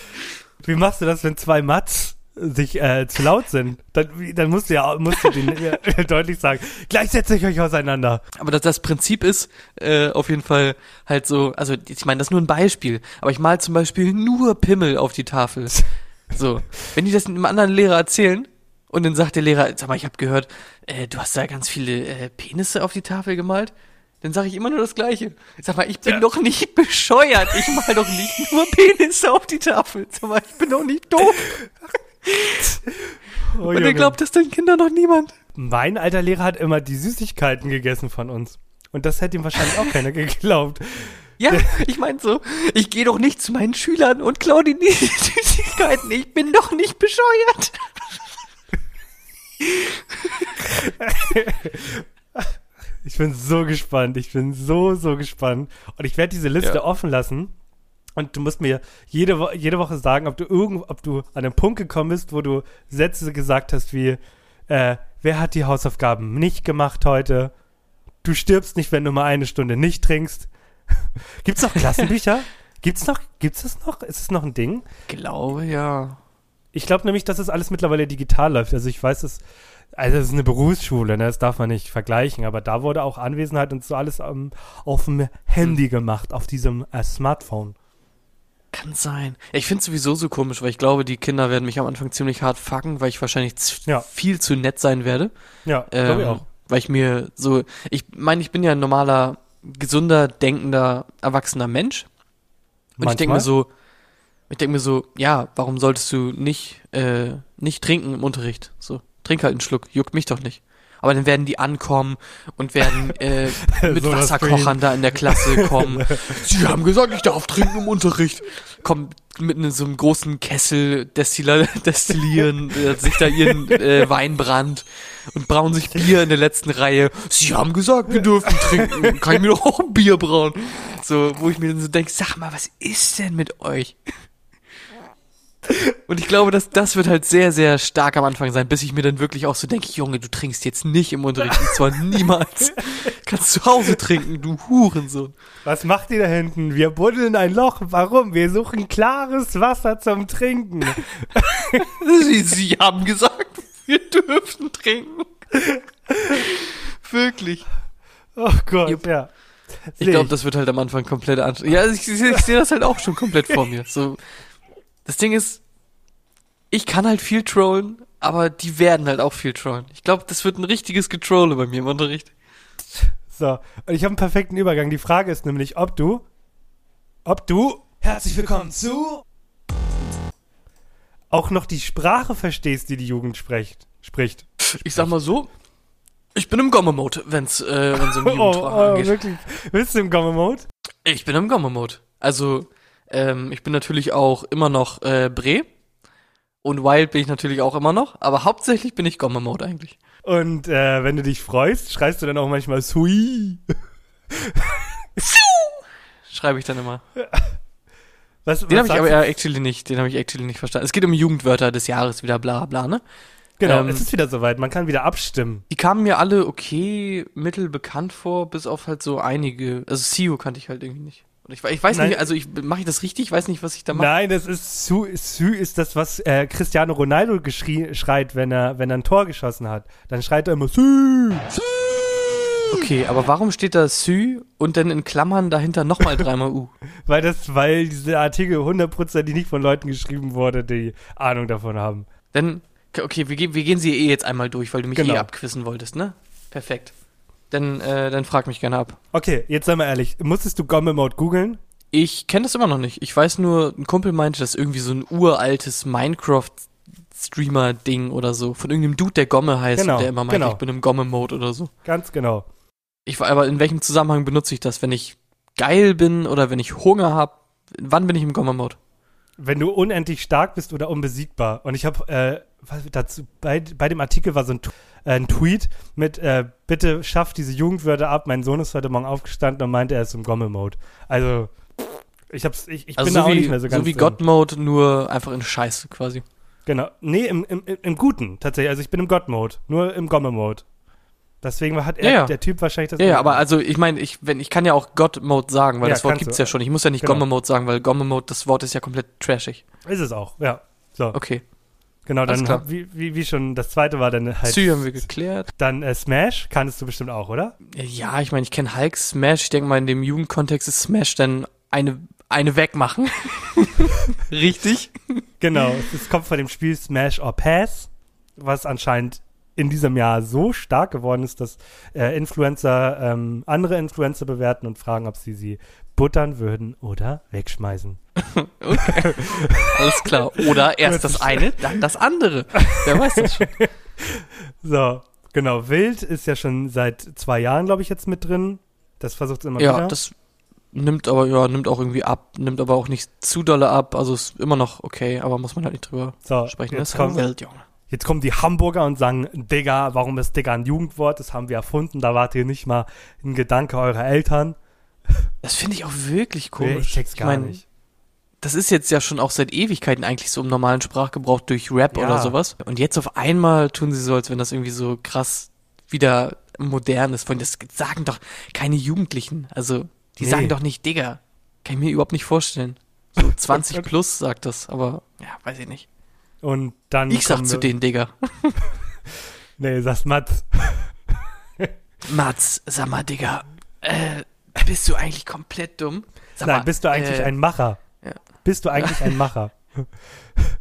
Wie machst du das, wenn zwei Mats sich äh, zu laut sind? Dann, dann musst du ja musst du denen äh, deutlich sagen, gleich setze ich euch auseinander. Aber das, das Prinzip ist äh, auf jeden Fall halt so, also ich meine, das ist nur ein Beispiel, aber ich mal zum Beispiel nur Pimmel auf die Tafel. So, wenn die das einem anderen Lehrer erzählen und dann sagt der Lehrer, sag mal, ich habe gehört, äh, du hast da ganz viele äh, Penisse auf die Tafel gemalt, dann sage ich immer nur das Gleiche. Sag mal, ich bin doch nicht bescheuert, ich mal doch nicht nur Penisse auf die Tafel. Sag mal, ich bin doch nicht doof. Oh, und ihr glaubt das den Kindern noch niemand. mein alter Lehrer hat immer die Süßigkeiten gegessen von uns. Und das hätte ihm wahrscheinlich auch keiner geglaubt. Ja, ich mein so, ich gehe doch nicht zu meinen Schülern und klaue die Süßigkeiten. Ich bin doch nicht bescheuert. Ich bin so gespannt. Ich bin so, so gespannt. Und ich werde diese Liste Ja. offen lassen. Und du musst mir jede, Wo jede Woche sagen, ob du irgend, ob du an einen Punkt gekommen bist, wo du Sätze gesagt hast wie, äh, wer hat die Hausaufgaben nicht gemacht heute? Du stirbst nicht, wenn du mal eine Stunde nicht trinkst. Gibt's noch Klassenbücher? Gibt's noch, gibt's das noch? Ist es noch ein Ding? Glaube ja. Ich glaube nämlich, dass das alles mittlerweile digital läuft. Also ich weiß, dass also es ist eine Berufsschule, ne? das darf man nicht vergleichen, aber da wurde auch Anwesenheit und so alles ähm, auf dem Handy gemacht, auf diesem äh, Smartphone. Kann sein. Ich finde sowieso so komisch, weil ich glaube, die Kinder werden mich am Anfang ziemlich hart fucken, weil ich wahrscheinlich Ja. viel zu nett sein werde. Ja, Ähm, glaube ich auch. Weil ich mir so, ich meine, ich bin ja ein normaler, gesunder, denkender, erwachsener Mensch. Und ich denke mir Manchmal. so, ich denke mir so, ja, warum solltest du nicht, äh, nicht trinken im Unterricht? So, trink halt einen Schluck, juckt mich doch nicht. Aber dann werden die ankommen und werden äh, mit So Wasserkochern da in der Klasse kommen. Sie haben gesagt, ich darf trinken im Unterricht. Kommen mit ne, so einem großen Kessel Destiller, destillieren, äh, sich da ihren äh, Weinbrand und brauen sich Bier in der letzten Reihe. Sie haben gesagt, wir dürfen trinken. Kann ich mir doch auch ein Bier brauen? So, wo ich mir dann so denke, sag mal, was ist denn mit euch? Und ich glaube, dass das wird halt sehr, sehr stark am Anfang sein, bis ich mir dann wirklich auch so denke, Junge, du trinkst jetzt nicht im Unterricht, und zwar niemals. Kannst zu Hause trinken, du Hurensohn. Was macht ihr da hinten? Wir buddeln ein Loch. Warum? Wir suchen klares Wasser zum Trinken. Sie, sie haben gesagt, wir dürfen trinken. Wirklich. Oh Gott, Jupp. ja. Ich glaube, das wird halt am Anfang komplett anstrengend. Ja, ich, ich, ich sehe das halt auch schon komplett vor mir. So, das Ding ist, ich kann halt viel trollen, aber die werden halt auch viel trollen. Ich glaube, das wird ein richtiges Getrolle bei mir im Unterricht. So, und ich habe einen perfekten Übergang. Die Frage ist nämlich, ob du, ob du Herzlich willkommen zu auch noch die Sprache verstehst, die die Jugend spricht. spricht. Ich sag mal so, ich bin im Gomme-Mode, wenn's, äh, wenn's um Jugendsprache oh, angeht. wirklich. Bist du im Gomme-Mode? Ich bin im Gomme-Mode. Also, ähm, ich bin natürlich auch immer noch äh, Bre. Und Wild bin ich natürlich auch immer noch. Aber hauptsächlich bin ich Gomme-Mode eigentlich. Und äh, wenn du dich freust, schreist du dann auch manchmal Sui. Schreibe ich dann immer. Was, Den habe ich aber ja actually nicht. Den habe ich actually nicht verstanden. Es geht um Jugendwörter des Jahres wieder, bla bla, ne? Genau, ähm, es ist wieder soweit. Man kann wieder abstimmen. Die kamen mir alle okay, mittel bekannt vor, bis auf halt so einige. Also CEO kannte ich halt irgendwie nicht. Und ich, ich weiß Nein. nicht, also ich mache ich das richtig? Ich weiß nicht, was ich da mache. Nein, das ist Su, Su ist das, was äh, Cristiano Ronaldo geschrie, schreit, wenn er, wenn er ein Tor geschossen hat. Dann schreit er immer Su. Okay, aber warum steht da Sü und dann in Klammern dahinter nochmal dreimal U? Weil das, weil diese Artikel hundertprozentig nicht von Leuten geschrieben wurde, die Ahnung davon haben. Dann, okay, wir, wir gehen sie eh jetzt einmal durch, weil du mich Genau. eh abquissen wolltest, ne? Perfekt. Dann, äh, dann frag mich gerne ab. Okay, jetzt sei mal ehrlich. Musstest du Gomme Mode googeln? Ich kenne das immer noch nicht. Ich weiß nur, ein Kumpel meinte, das ist irgendwie so ein uraltes Minecraft-Streamer-Ding oder so. Von irgendeinem Dude, der Gomme heißt, Genau, der immer meint, genau. ich bin im Gomme-Mode oder so. Ganz genau. Ich, war- aber in welchem Zusammenhang benutze ich das? Wenn ich geil bin oder wenn ich Hunger hab? Wann bin ich im Gomme-Mode? Wenn du unendlich stark bist oder unbesiegbar. Und ich habe äh, was dazu bei, bei dem Artikel war so ein, äh, ein Tweet mit äh, bitte schaff diese Jugendwörter ab. Mein Sohn ist heute Morgen aufgestanden und meinte, er ist im Gomme Mode. Also ich hab's ich, ich Also bin so da auch wie, nicht mehr so ganz so wie. God-Mode, nur einfach in Scheiße quasi. Genau. Nee, im, im, im- Guten tatsächlich. Also ich bin im God-Mode, nur im Gomme-Mode. Deswegen hat er, Ja, ja. der Typ wahrscheinlich das. Ja, ja, aber also ich meine, ich, wenn, ich kann ja auch God-Mode sagen, weil das Wort gibt's du. ja schon. Ich muss ja nicht Genau. Gomme-Mode sagen, weil Gomme-Mode, das Wort ist ja komplett trashig. Ist es auch, ja. So, Okay. Genau, dann, hab- wie, wie, wie schon, das zweite war dann halt. Sü haben wir geklärt. Dann äh, Smash, kanntest du bestimmt auch, oder? Ja, ich meine, ich kenne Hulk Smash. Ich denke mal, in dem Jugendkontext ist Smash dann eine, eine wegmachen. Richtig? Genau, es kommt von dem Spiel Smash or Pass, was anscheinend in diesem Jahr so stark geworden ist, dass äh, Influencer ähm, andere Influencer bewerten und fragen, ob sie sie buttern würden oder wegschmeißen. Okay. Alles klar. Oder erst das eine, dann das andere. Wer weiß das schon. So, genau, Wild ist ja schon seit zwei Jahren, glaube ich, jetzt mit drin. Das versucht es immer Ja, wieder. das nimmt aber, ja, nimmt auch irgendwie ab, nimmt aber auch nicht zu dolle ab. Also ist immer noch okay, aber muss man halt nicht drüber so, sprechen. jetzt Das kommt, Welt, Junge. Jetzt kommen die Hamburger und sagen, Digga, warum ist Digga ein Jugendwort? Das haben wir erfunden. Da wart ihr nicht mal ein Gedanke eurer Eltern. Das finde ich auch wirklich komisch. Ich check's gar mein, nicht. Das ist jetzt ja schon auch seit Ewigkeiten eigentlich so im normalen Sprachgebrauch durch Rap Ja. oder sowas. Und jetzt auf einmal tun sie so, als wenn das irgendwie so krass wieder modern ist. Von das sagen doch keine Jugendlichen. Also die Nee. sagen doch nicht Digga. Kann ich mir überhaupt nicht vorstellen. So 20 plus sagt das, aber ja, weiß ich nicht. Und dann. Ich sag zu denen Digga. Nee, sagst Mats. Mats, sag mal Digga, äh, bist du eigentlich komplett dumm? Sag Nein, mal, bist du eigentlich äh, ein Macher? Bist du eigentlich ein Macher?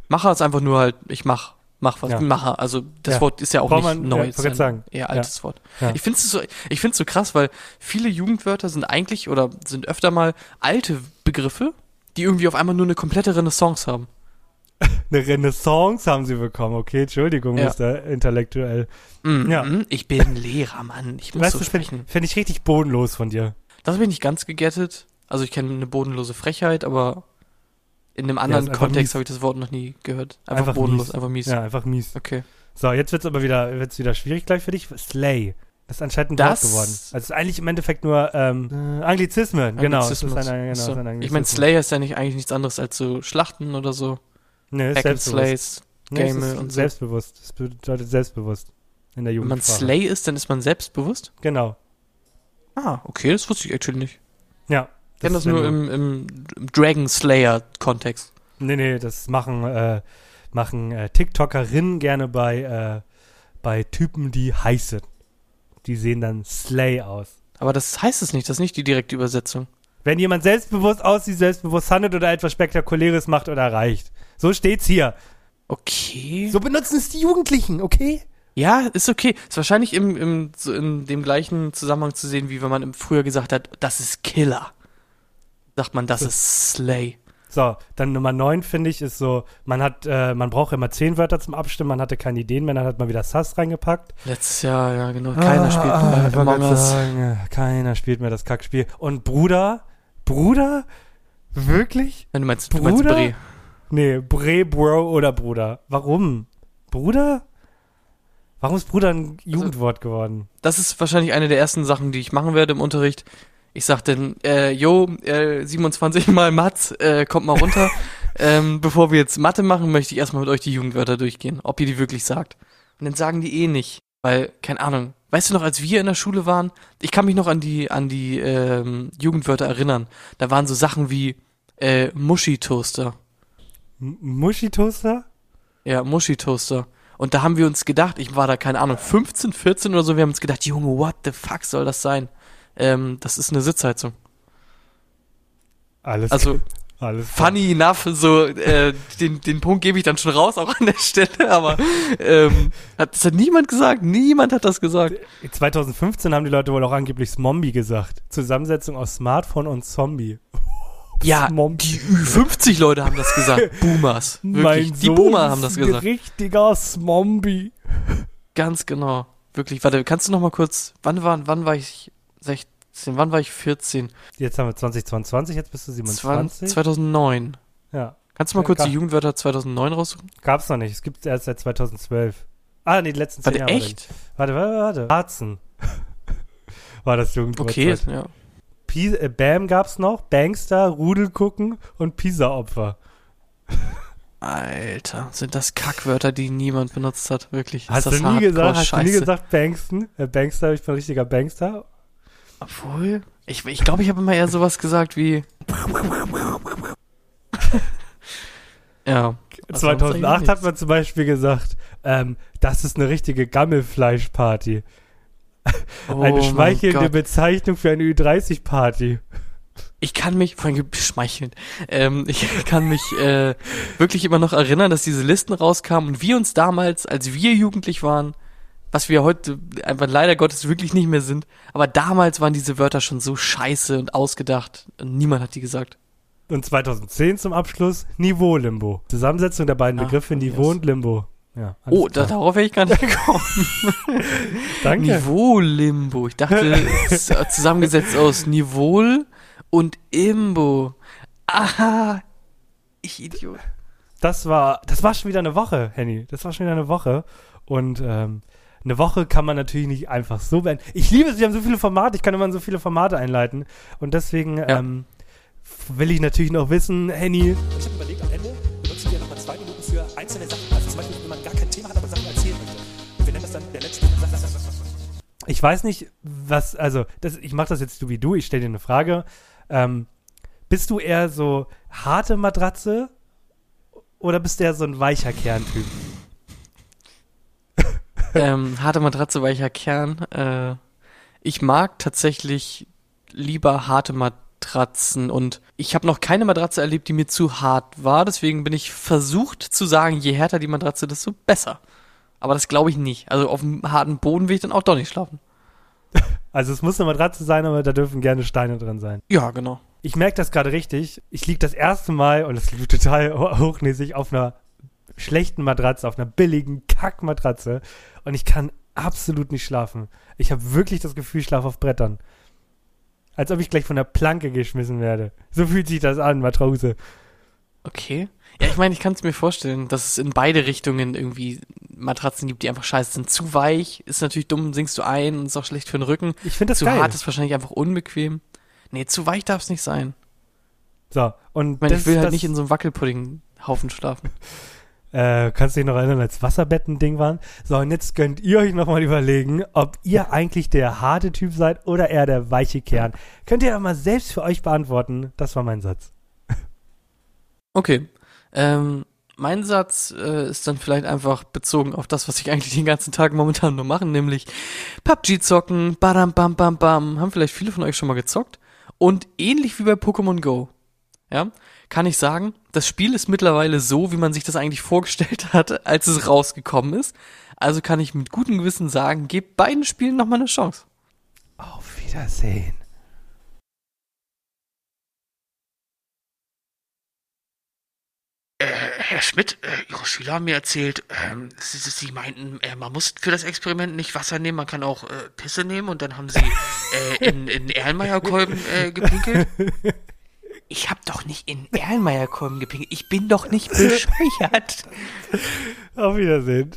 Macher ist einfach nur halt, ich mach, mach was, Ja. Macher. Also das Ja. Wort ist ja auch Braucht nicht man- neu, ja, ist ja sagen. eher Ja. altes Wort. Ja. Ich finde es so, ich finde so krass, weil viele Jugendwörter sind eigentlich oder sind öfter mal alte Begriffe, die irgendwie auf einmal nur eine komplette Renaissance haben. Eine Renaissance haben sie bekommen. Okay, Entschuldigung, Ja. Mr. Intellektuell. Mhm, Ja. Ich bin Lehrer, Mann. Ich muss Weißt so du, finde sprechen. find ich richtig bodenlos von dir. Das bin ich nicht ganz gegettet. Also ich kenne eine bodenlose Frechheit, aber in einem anderen einfach Kontext habe ich das Wort noch nie gehört. Einfach, Einfach bodenlos, mies. einfach mies. Ja, einfach mies. Okay. So, jetzt wird's aber wieder, wird's wieder schwierig gleich für dich. Slay. Das ist anscheinend ein Das- Wort geworden. Also es ist eigentlich im Endeffekt nur ähm, äh, Anglizismen. Genau. Das ist Anglizismus. ein, genau, ist ein Ich meine, Anglizismus. Slayer ist ja nicht eigentlich nichts anderes als so Schlachten oder so. Nee, ist Hack and selbstbewusst. Slays. Nee, es Game ist und so. selbstbewusst. Das bedeutet selbstbewusst in der Wenn man. Slay ist, dann ist man selbstbewusst? Genau. Ah, okay, das wusste ich actually nicht. Ja. Ich kenne das nur im, im Dragon Slayer-Kontext. Nee, nee, das machen, äh, machen äh, TikTokerinnen gerne bei, äh, bei Typen, die heiß sind. Die sehen dann Slay aus. Aber das heißt es nicht, das ist nicht die direkte Übersetzung. Wenn jemand selbstbewusst aussieht, selbstbewusst handelt oder etwas Spektakuläres macht oder erreicht. So steht's hier. Okay. So benutzen es die Jugendlichen, okay? Ja, ist okay. Ist wahrscheinlich im, im, so in dem gleichen Zusammenhang zu sehen, wie wenn man im früher gesagt hat, das ist Killer. Sagt man, das ist Slay. So, dann Nummer 9 finde ich ist so, man hat, äh, man braucht immer zehn Wörter zum Abstimmen, man hatte keine Ideen mehr, dann hat man wieder Sass reingepackt. Letztes Jahr, ja genau. Keiner Ah, spielt ah, mehr Among Us. keiner spielt mehr das Kackspiel. Und Bruder, Bruder, wirklich? Wenn du meinst, du meinst Bruder? Bre. Nee, Bre, Bro oder Bruder. Warum? Bruder? Warum ist Bruder ein Jugendwort geworden? Das ist wahrscheinlich eine der ersten Sachen, die ich machen werde im Unterricht. Ich sag dann, äh, yo, äh, 27 mal Mats, äh, kommt mal runter. ähm, bevor wir jetzt Mathe machen, möchte ich erstmal mit euch die Jugendwörter durchgehen, ob ihr die wirklich sagt. Und dann sagen die eh nicht, weil, keine Ahnung. Weißt du noch, als wir in der Schule waren, ich kann mich noch an die, an die ähm, Jugendwörter erinnern. Da waren so Sachen wie äh, Muschi-Toaster. Ja, Muschi-Toaster. Und da haben wir uns gedacht, ich war da, keine Ahnung, 15, 14 oder so, wir haben uns gedacht, Junge, what the fuck soll das sein? Ähm, das ist eine Sitzheizung. Alles, Also, alles klar. funny enough, so, äh, den, den Punkt gebe ich dann schon raus, auch an der Stelle, aber ähm, hat, das hat niemand gesagt, niemand hat das gesagt. 2015 haben die Leute wohl auch angeblich Zombie gesagt. Zusammensetzung aus Smartphone und Zombie. Ja, Mom- die Ü50 Leute haben das gesagt, Boomers, wirklich, die Boomer haben das gesagt. richtiger Zombie. Ganz genau, wirklich. Warte, kannst du noch mal kurz, wann war, wann war ich 16, wann war ich 14? Jetzt haben wir 2022, jetzt bist du 27. 2009. ja, Kannst du mal Ja, kurz die Jugendwörter 2009 raussuchen? gab's noch nicht. Es gibt erst seit 2012. Ah, nee, die letzten zehn Warte, Jahre. echt? Warte, warte, warte. Harzen. War das Jugendwort. Okay, ja. Pi äh, Bam gab's noch, Bangstar, Rudel gucken und Pisa-Opfer. Alter, sind das Kackwörter, die niemand benutzt hat, wirklich. Hast ist du nie gesagt, hast du nie gesagt Bangsten? Äh, Bangstar, ich bin ein richtiger Bangstar. Obwohl, ich glaube, ich, glaub, ich habe immer eher sowas gesagt wie... ja. Was sonst 2008 eigentlich hat man zum Beispiel gesagt, ähm, das ist eine richtige Gammelfleischparty. Oh eine schmeichelnde. Bezeichnung für eine Ü30-Party. Ich kann mich, vor allem schmeicheln, ähm, ich kann mich äh, wirklich immer noch erinnern, dass diese Listen rauskamen und wir uns damals, als wir jugendlich waren, was wir heute einfach leider Gottes wirklich nicht mehr sind, aber damals waren diese Wörter schon so scheiße und ausgedacht und niemand hat die gesagt. Und 2010 zum Abschluss Niveau-Limbo. Zusammensetzung der beiden Ah, Begriffe Niveau yes. und Limbo. Ja, Oh, da, darauf wäre ich gar nicht gekommen. Danke. Niveau-Limbo. Ich dachte, es ist zusammengesetzt aus Niveau und Imbo. Aha, ich Idiot. das war, das war schon wieder eine Woche, Henny. Das war schon wieder eine Woche. Und ähm, eine Woche kann man natürlich nicht einfach so beenden. Ich liebe es, wir haben so viele Formate, ich kann immer so viele Formate einleiten. Und deswegen ähm, will ich natürlich noch wissen, Henny, Ich habe überlegt, am Ende benutzen wir nochmal zwei Minuten für einzelne Sachen. Also zum Beispiel, wenn man gar kein Thema hat, aber Sachen erzählen möchte. Und wir nennen das dann der letzte. ich weiß nicht, was, also, das, ich mache das jetzt du wie du, ich stelle dir eine Frage. Ähm, bist du eher so harte Matratze oder bist du eher so ein weicher Kerntyp? Ähm, harte Matratze, weicher Kern. Äh, ich mag tatsächlich lieber harte Matratzen und ich habe noch keine Matratze erlebt, die mir zu hart war. Deswegen bin ich versucht zu sagen, je härter die Matratze, desto besser. Aber das glaube ich nicht. Also auf dem harten Boden will ich dann auch doch nicht schlafen. Also es muss eine Matratze sein, aber da dürfen gerne Steine drin sein. Ja, genau. Ich merke das gerade richtig. Ich liege das erste Mal, und das liegt total ho- hochnäsig, auf einer schlechten Matratze, auf einer billigen Kackmatratze. Und ich kann absolut nicht schlafen. Ich habe wirklich das Gefühl, ich schlafe auf Brettern. Als ob ich gleich von der Planke geschmissen werde. So fühlt sich das an, Matrose. Okay. Ja, ich meine, ich kann es mir vorstellen, dass es in beide Richtungen irgendwie Matratzen gibt, die einfach scheiße sind. Zu weich ist natürlich dumm, sinkst du ein und ist auch schlecht für den Rücken. Ich finde das zu geil. hart ist wahrscheinlich einfach unbequem. Nee, zu weich darf es nicht sein. so, und Ich meine, das, ich will halt nicht in so einem Wackelpuddinghaufen schlafen. Äh, kannst du dich noch erinnern, als Wasserbetten Ding waren? So, und jetzt könnt ihr euch nochmal überlegen, ob ihr eigentlich der harte Typ seid oder eher der weiche Kern. Könnt ihr ja mal selbst für euch beantworten. Das war mein Satz. Okay. Ähm, mein Satz äh, ist dann vielleicht einfach bezogen auf das, was ich eigentlich den ganzen Tag momentan nur mache, nämlich PUBG zocken, badam bam bam bam. Haben vielleicht viele von euch schon mal gezockt. Und ähnlich wie bei Pokémon Go, ja, kann ich sagen, das Spiel ist mittlerweile so, wie man sich das eigentlich vorgestellt hat, als es rausgekommen ist. Also kann ich mit gutem Gewissen sagen, gebt beiden Spielen nochmal eine Chance. Auf Wiedersehen. Herr Schmidt, äh, Ihre Schüler haben mir erzählt, ähm, Sie, Sie Sie meinten, äh, man muss für das Experiment nicht Wasser nehmen, man kann auch äh, Pisse nehmen und dann haben Sie äh, in, in Erlenmeyerkolben äh, gepinkelt. Ich hab doch nicht in Erlenmeyerkolben gepinkelt. Ich bin doch nicht bescheuert. Auf Wiedersehen.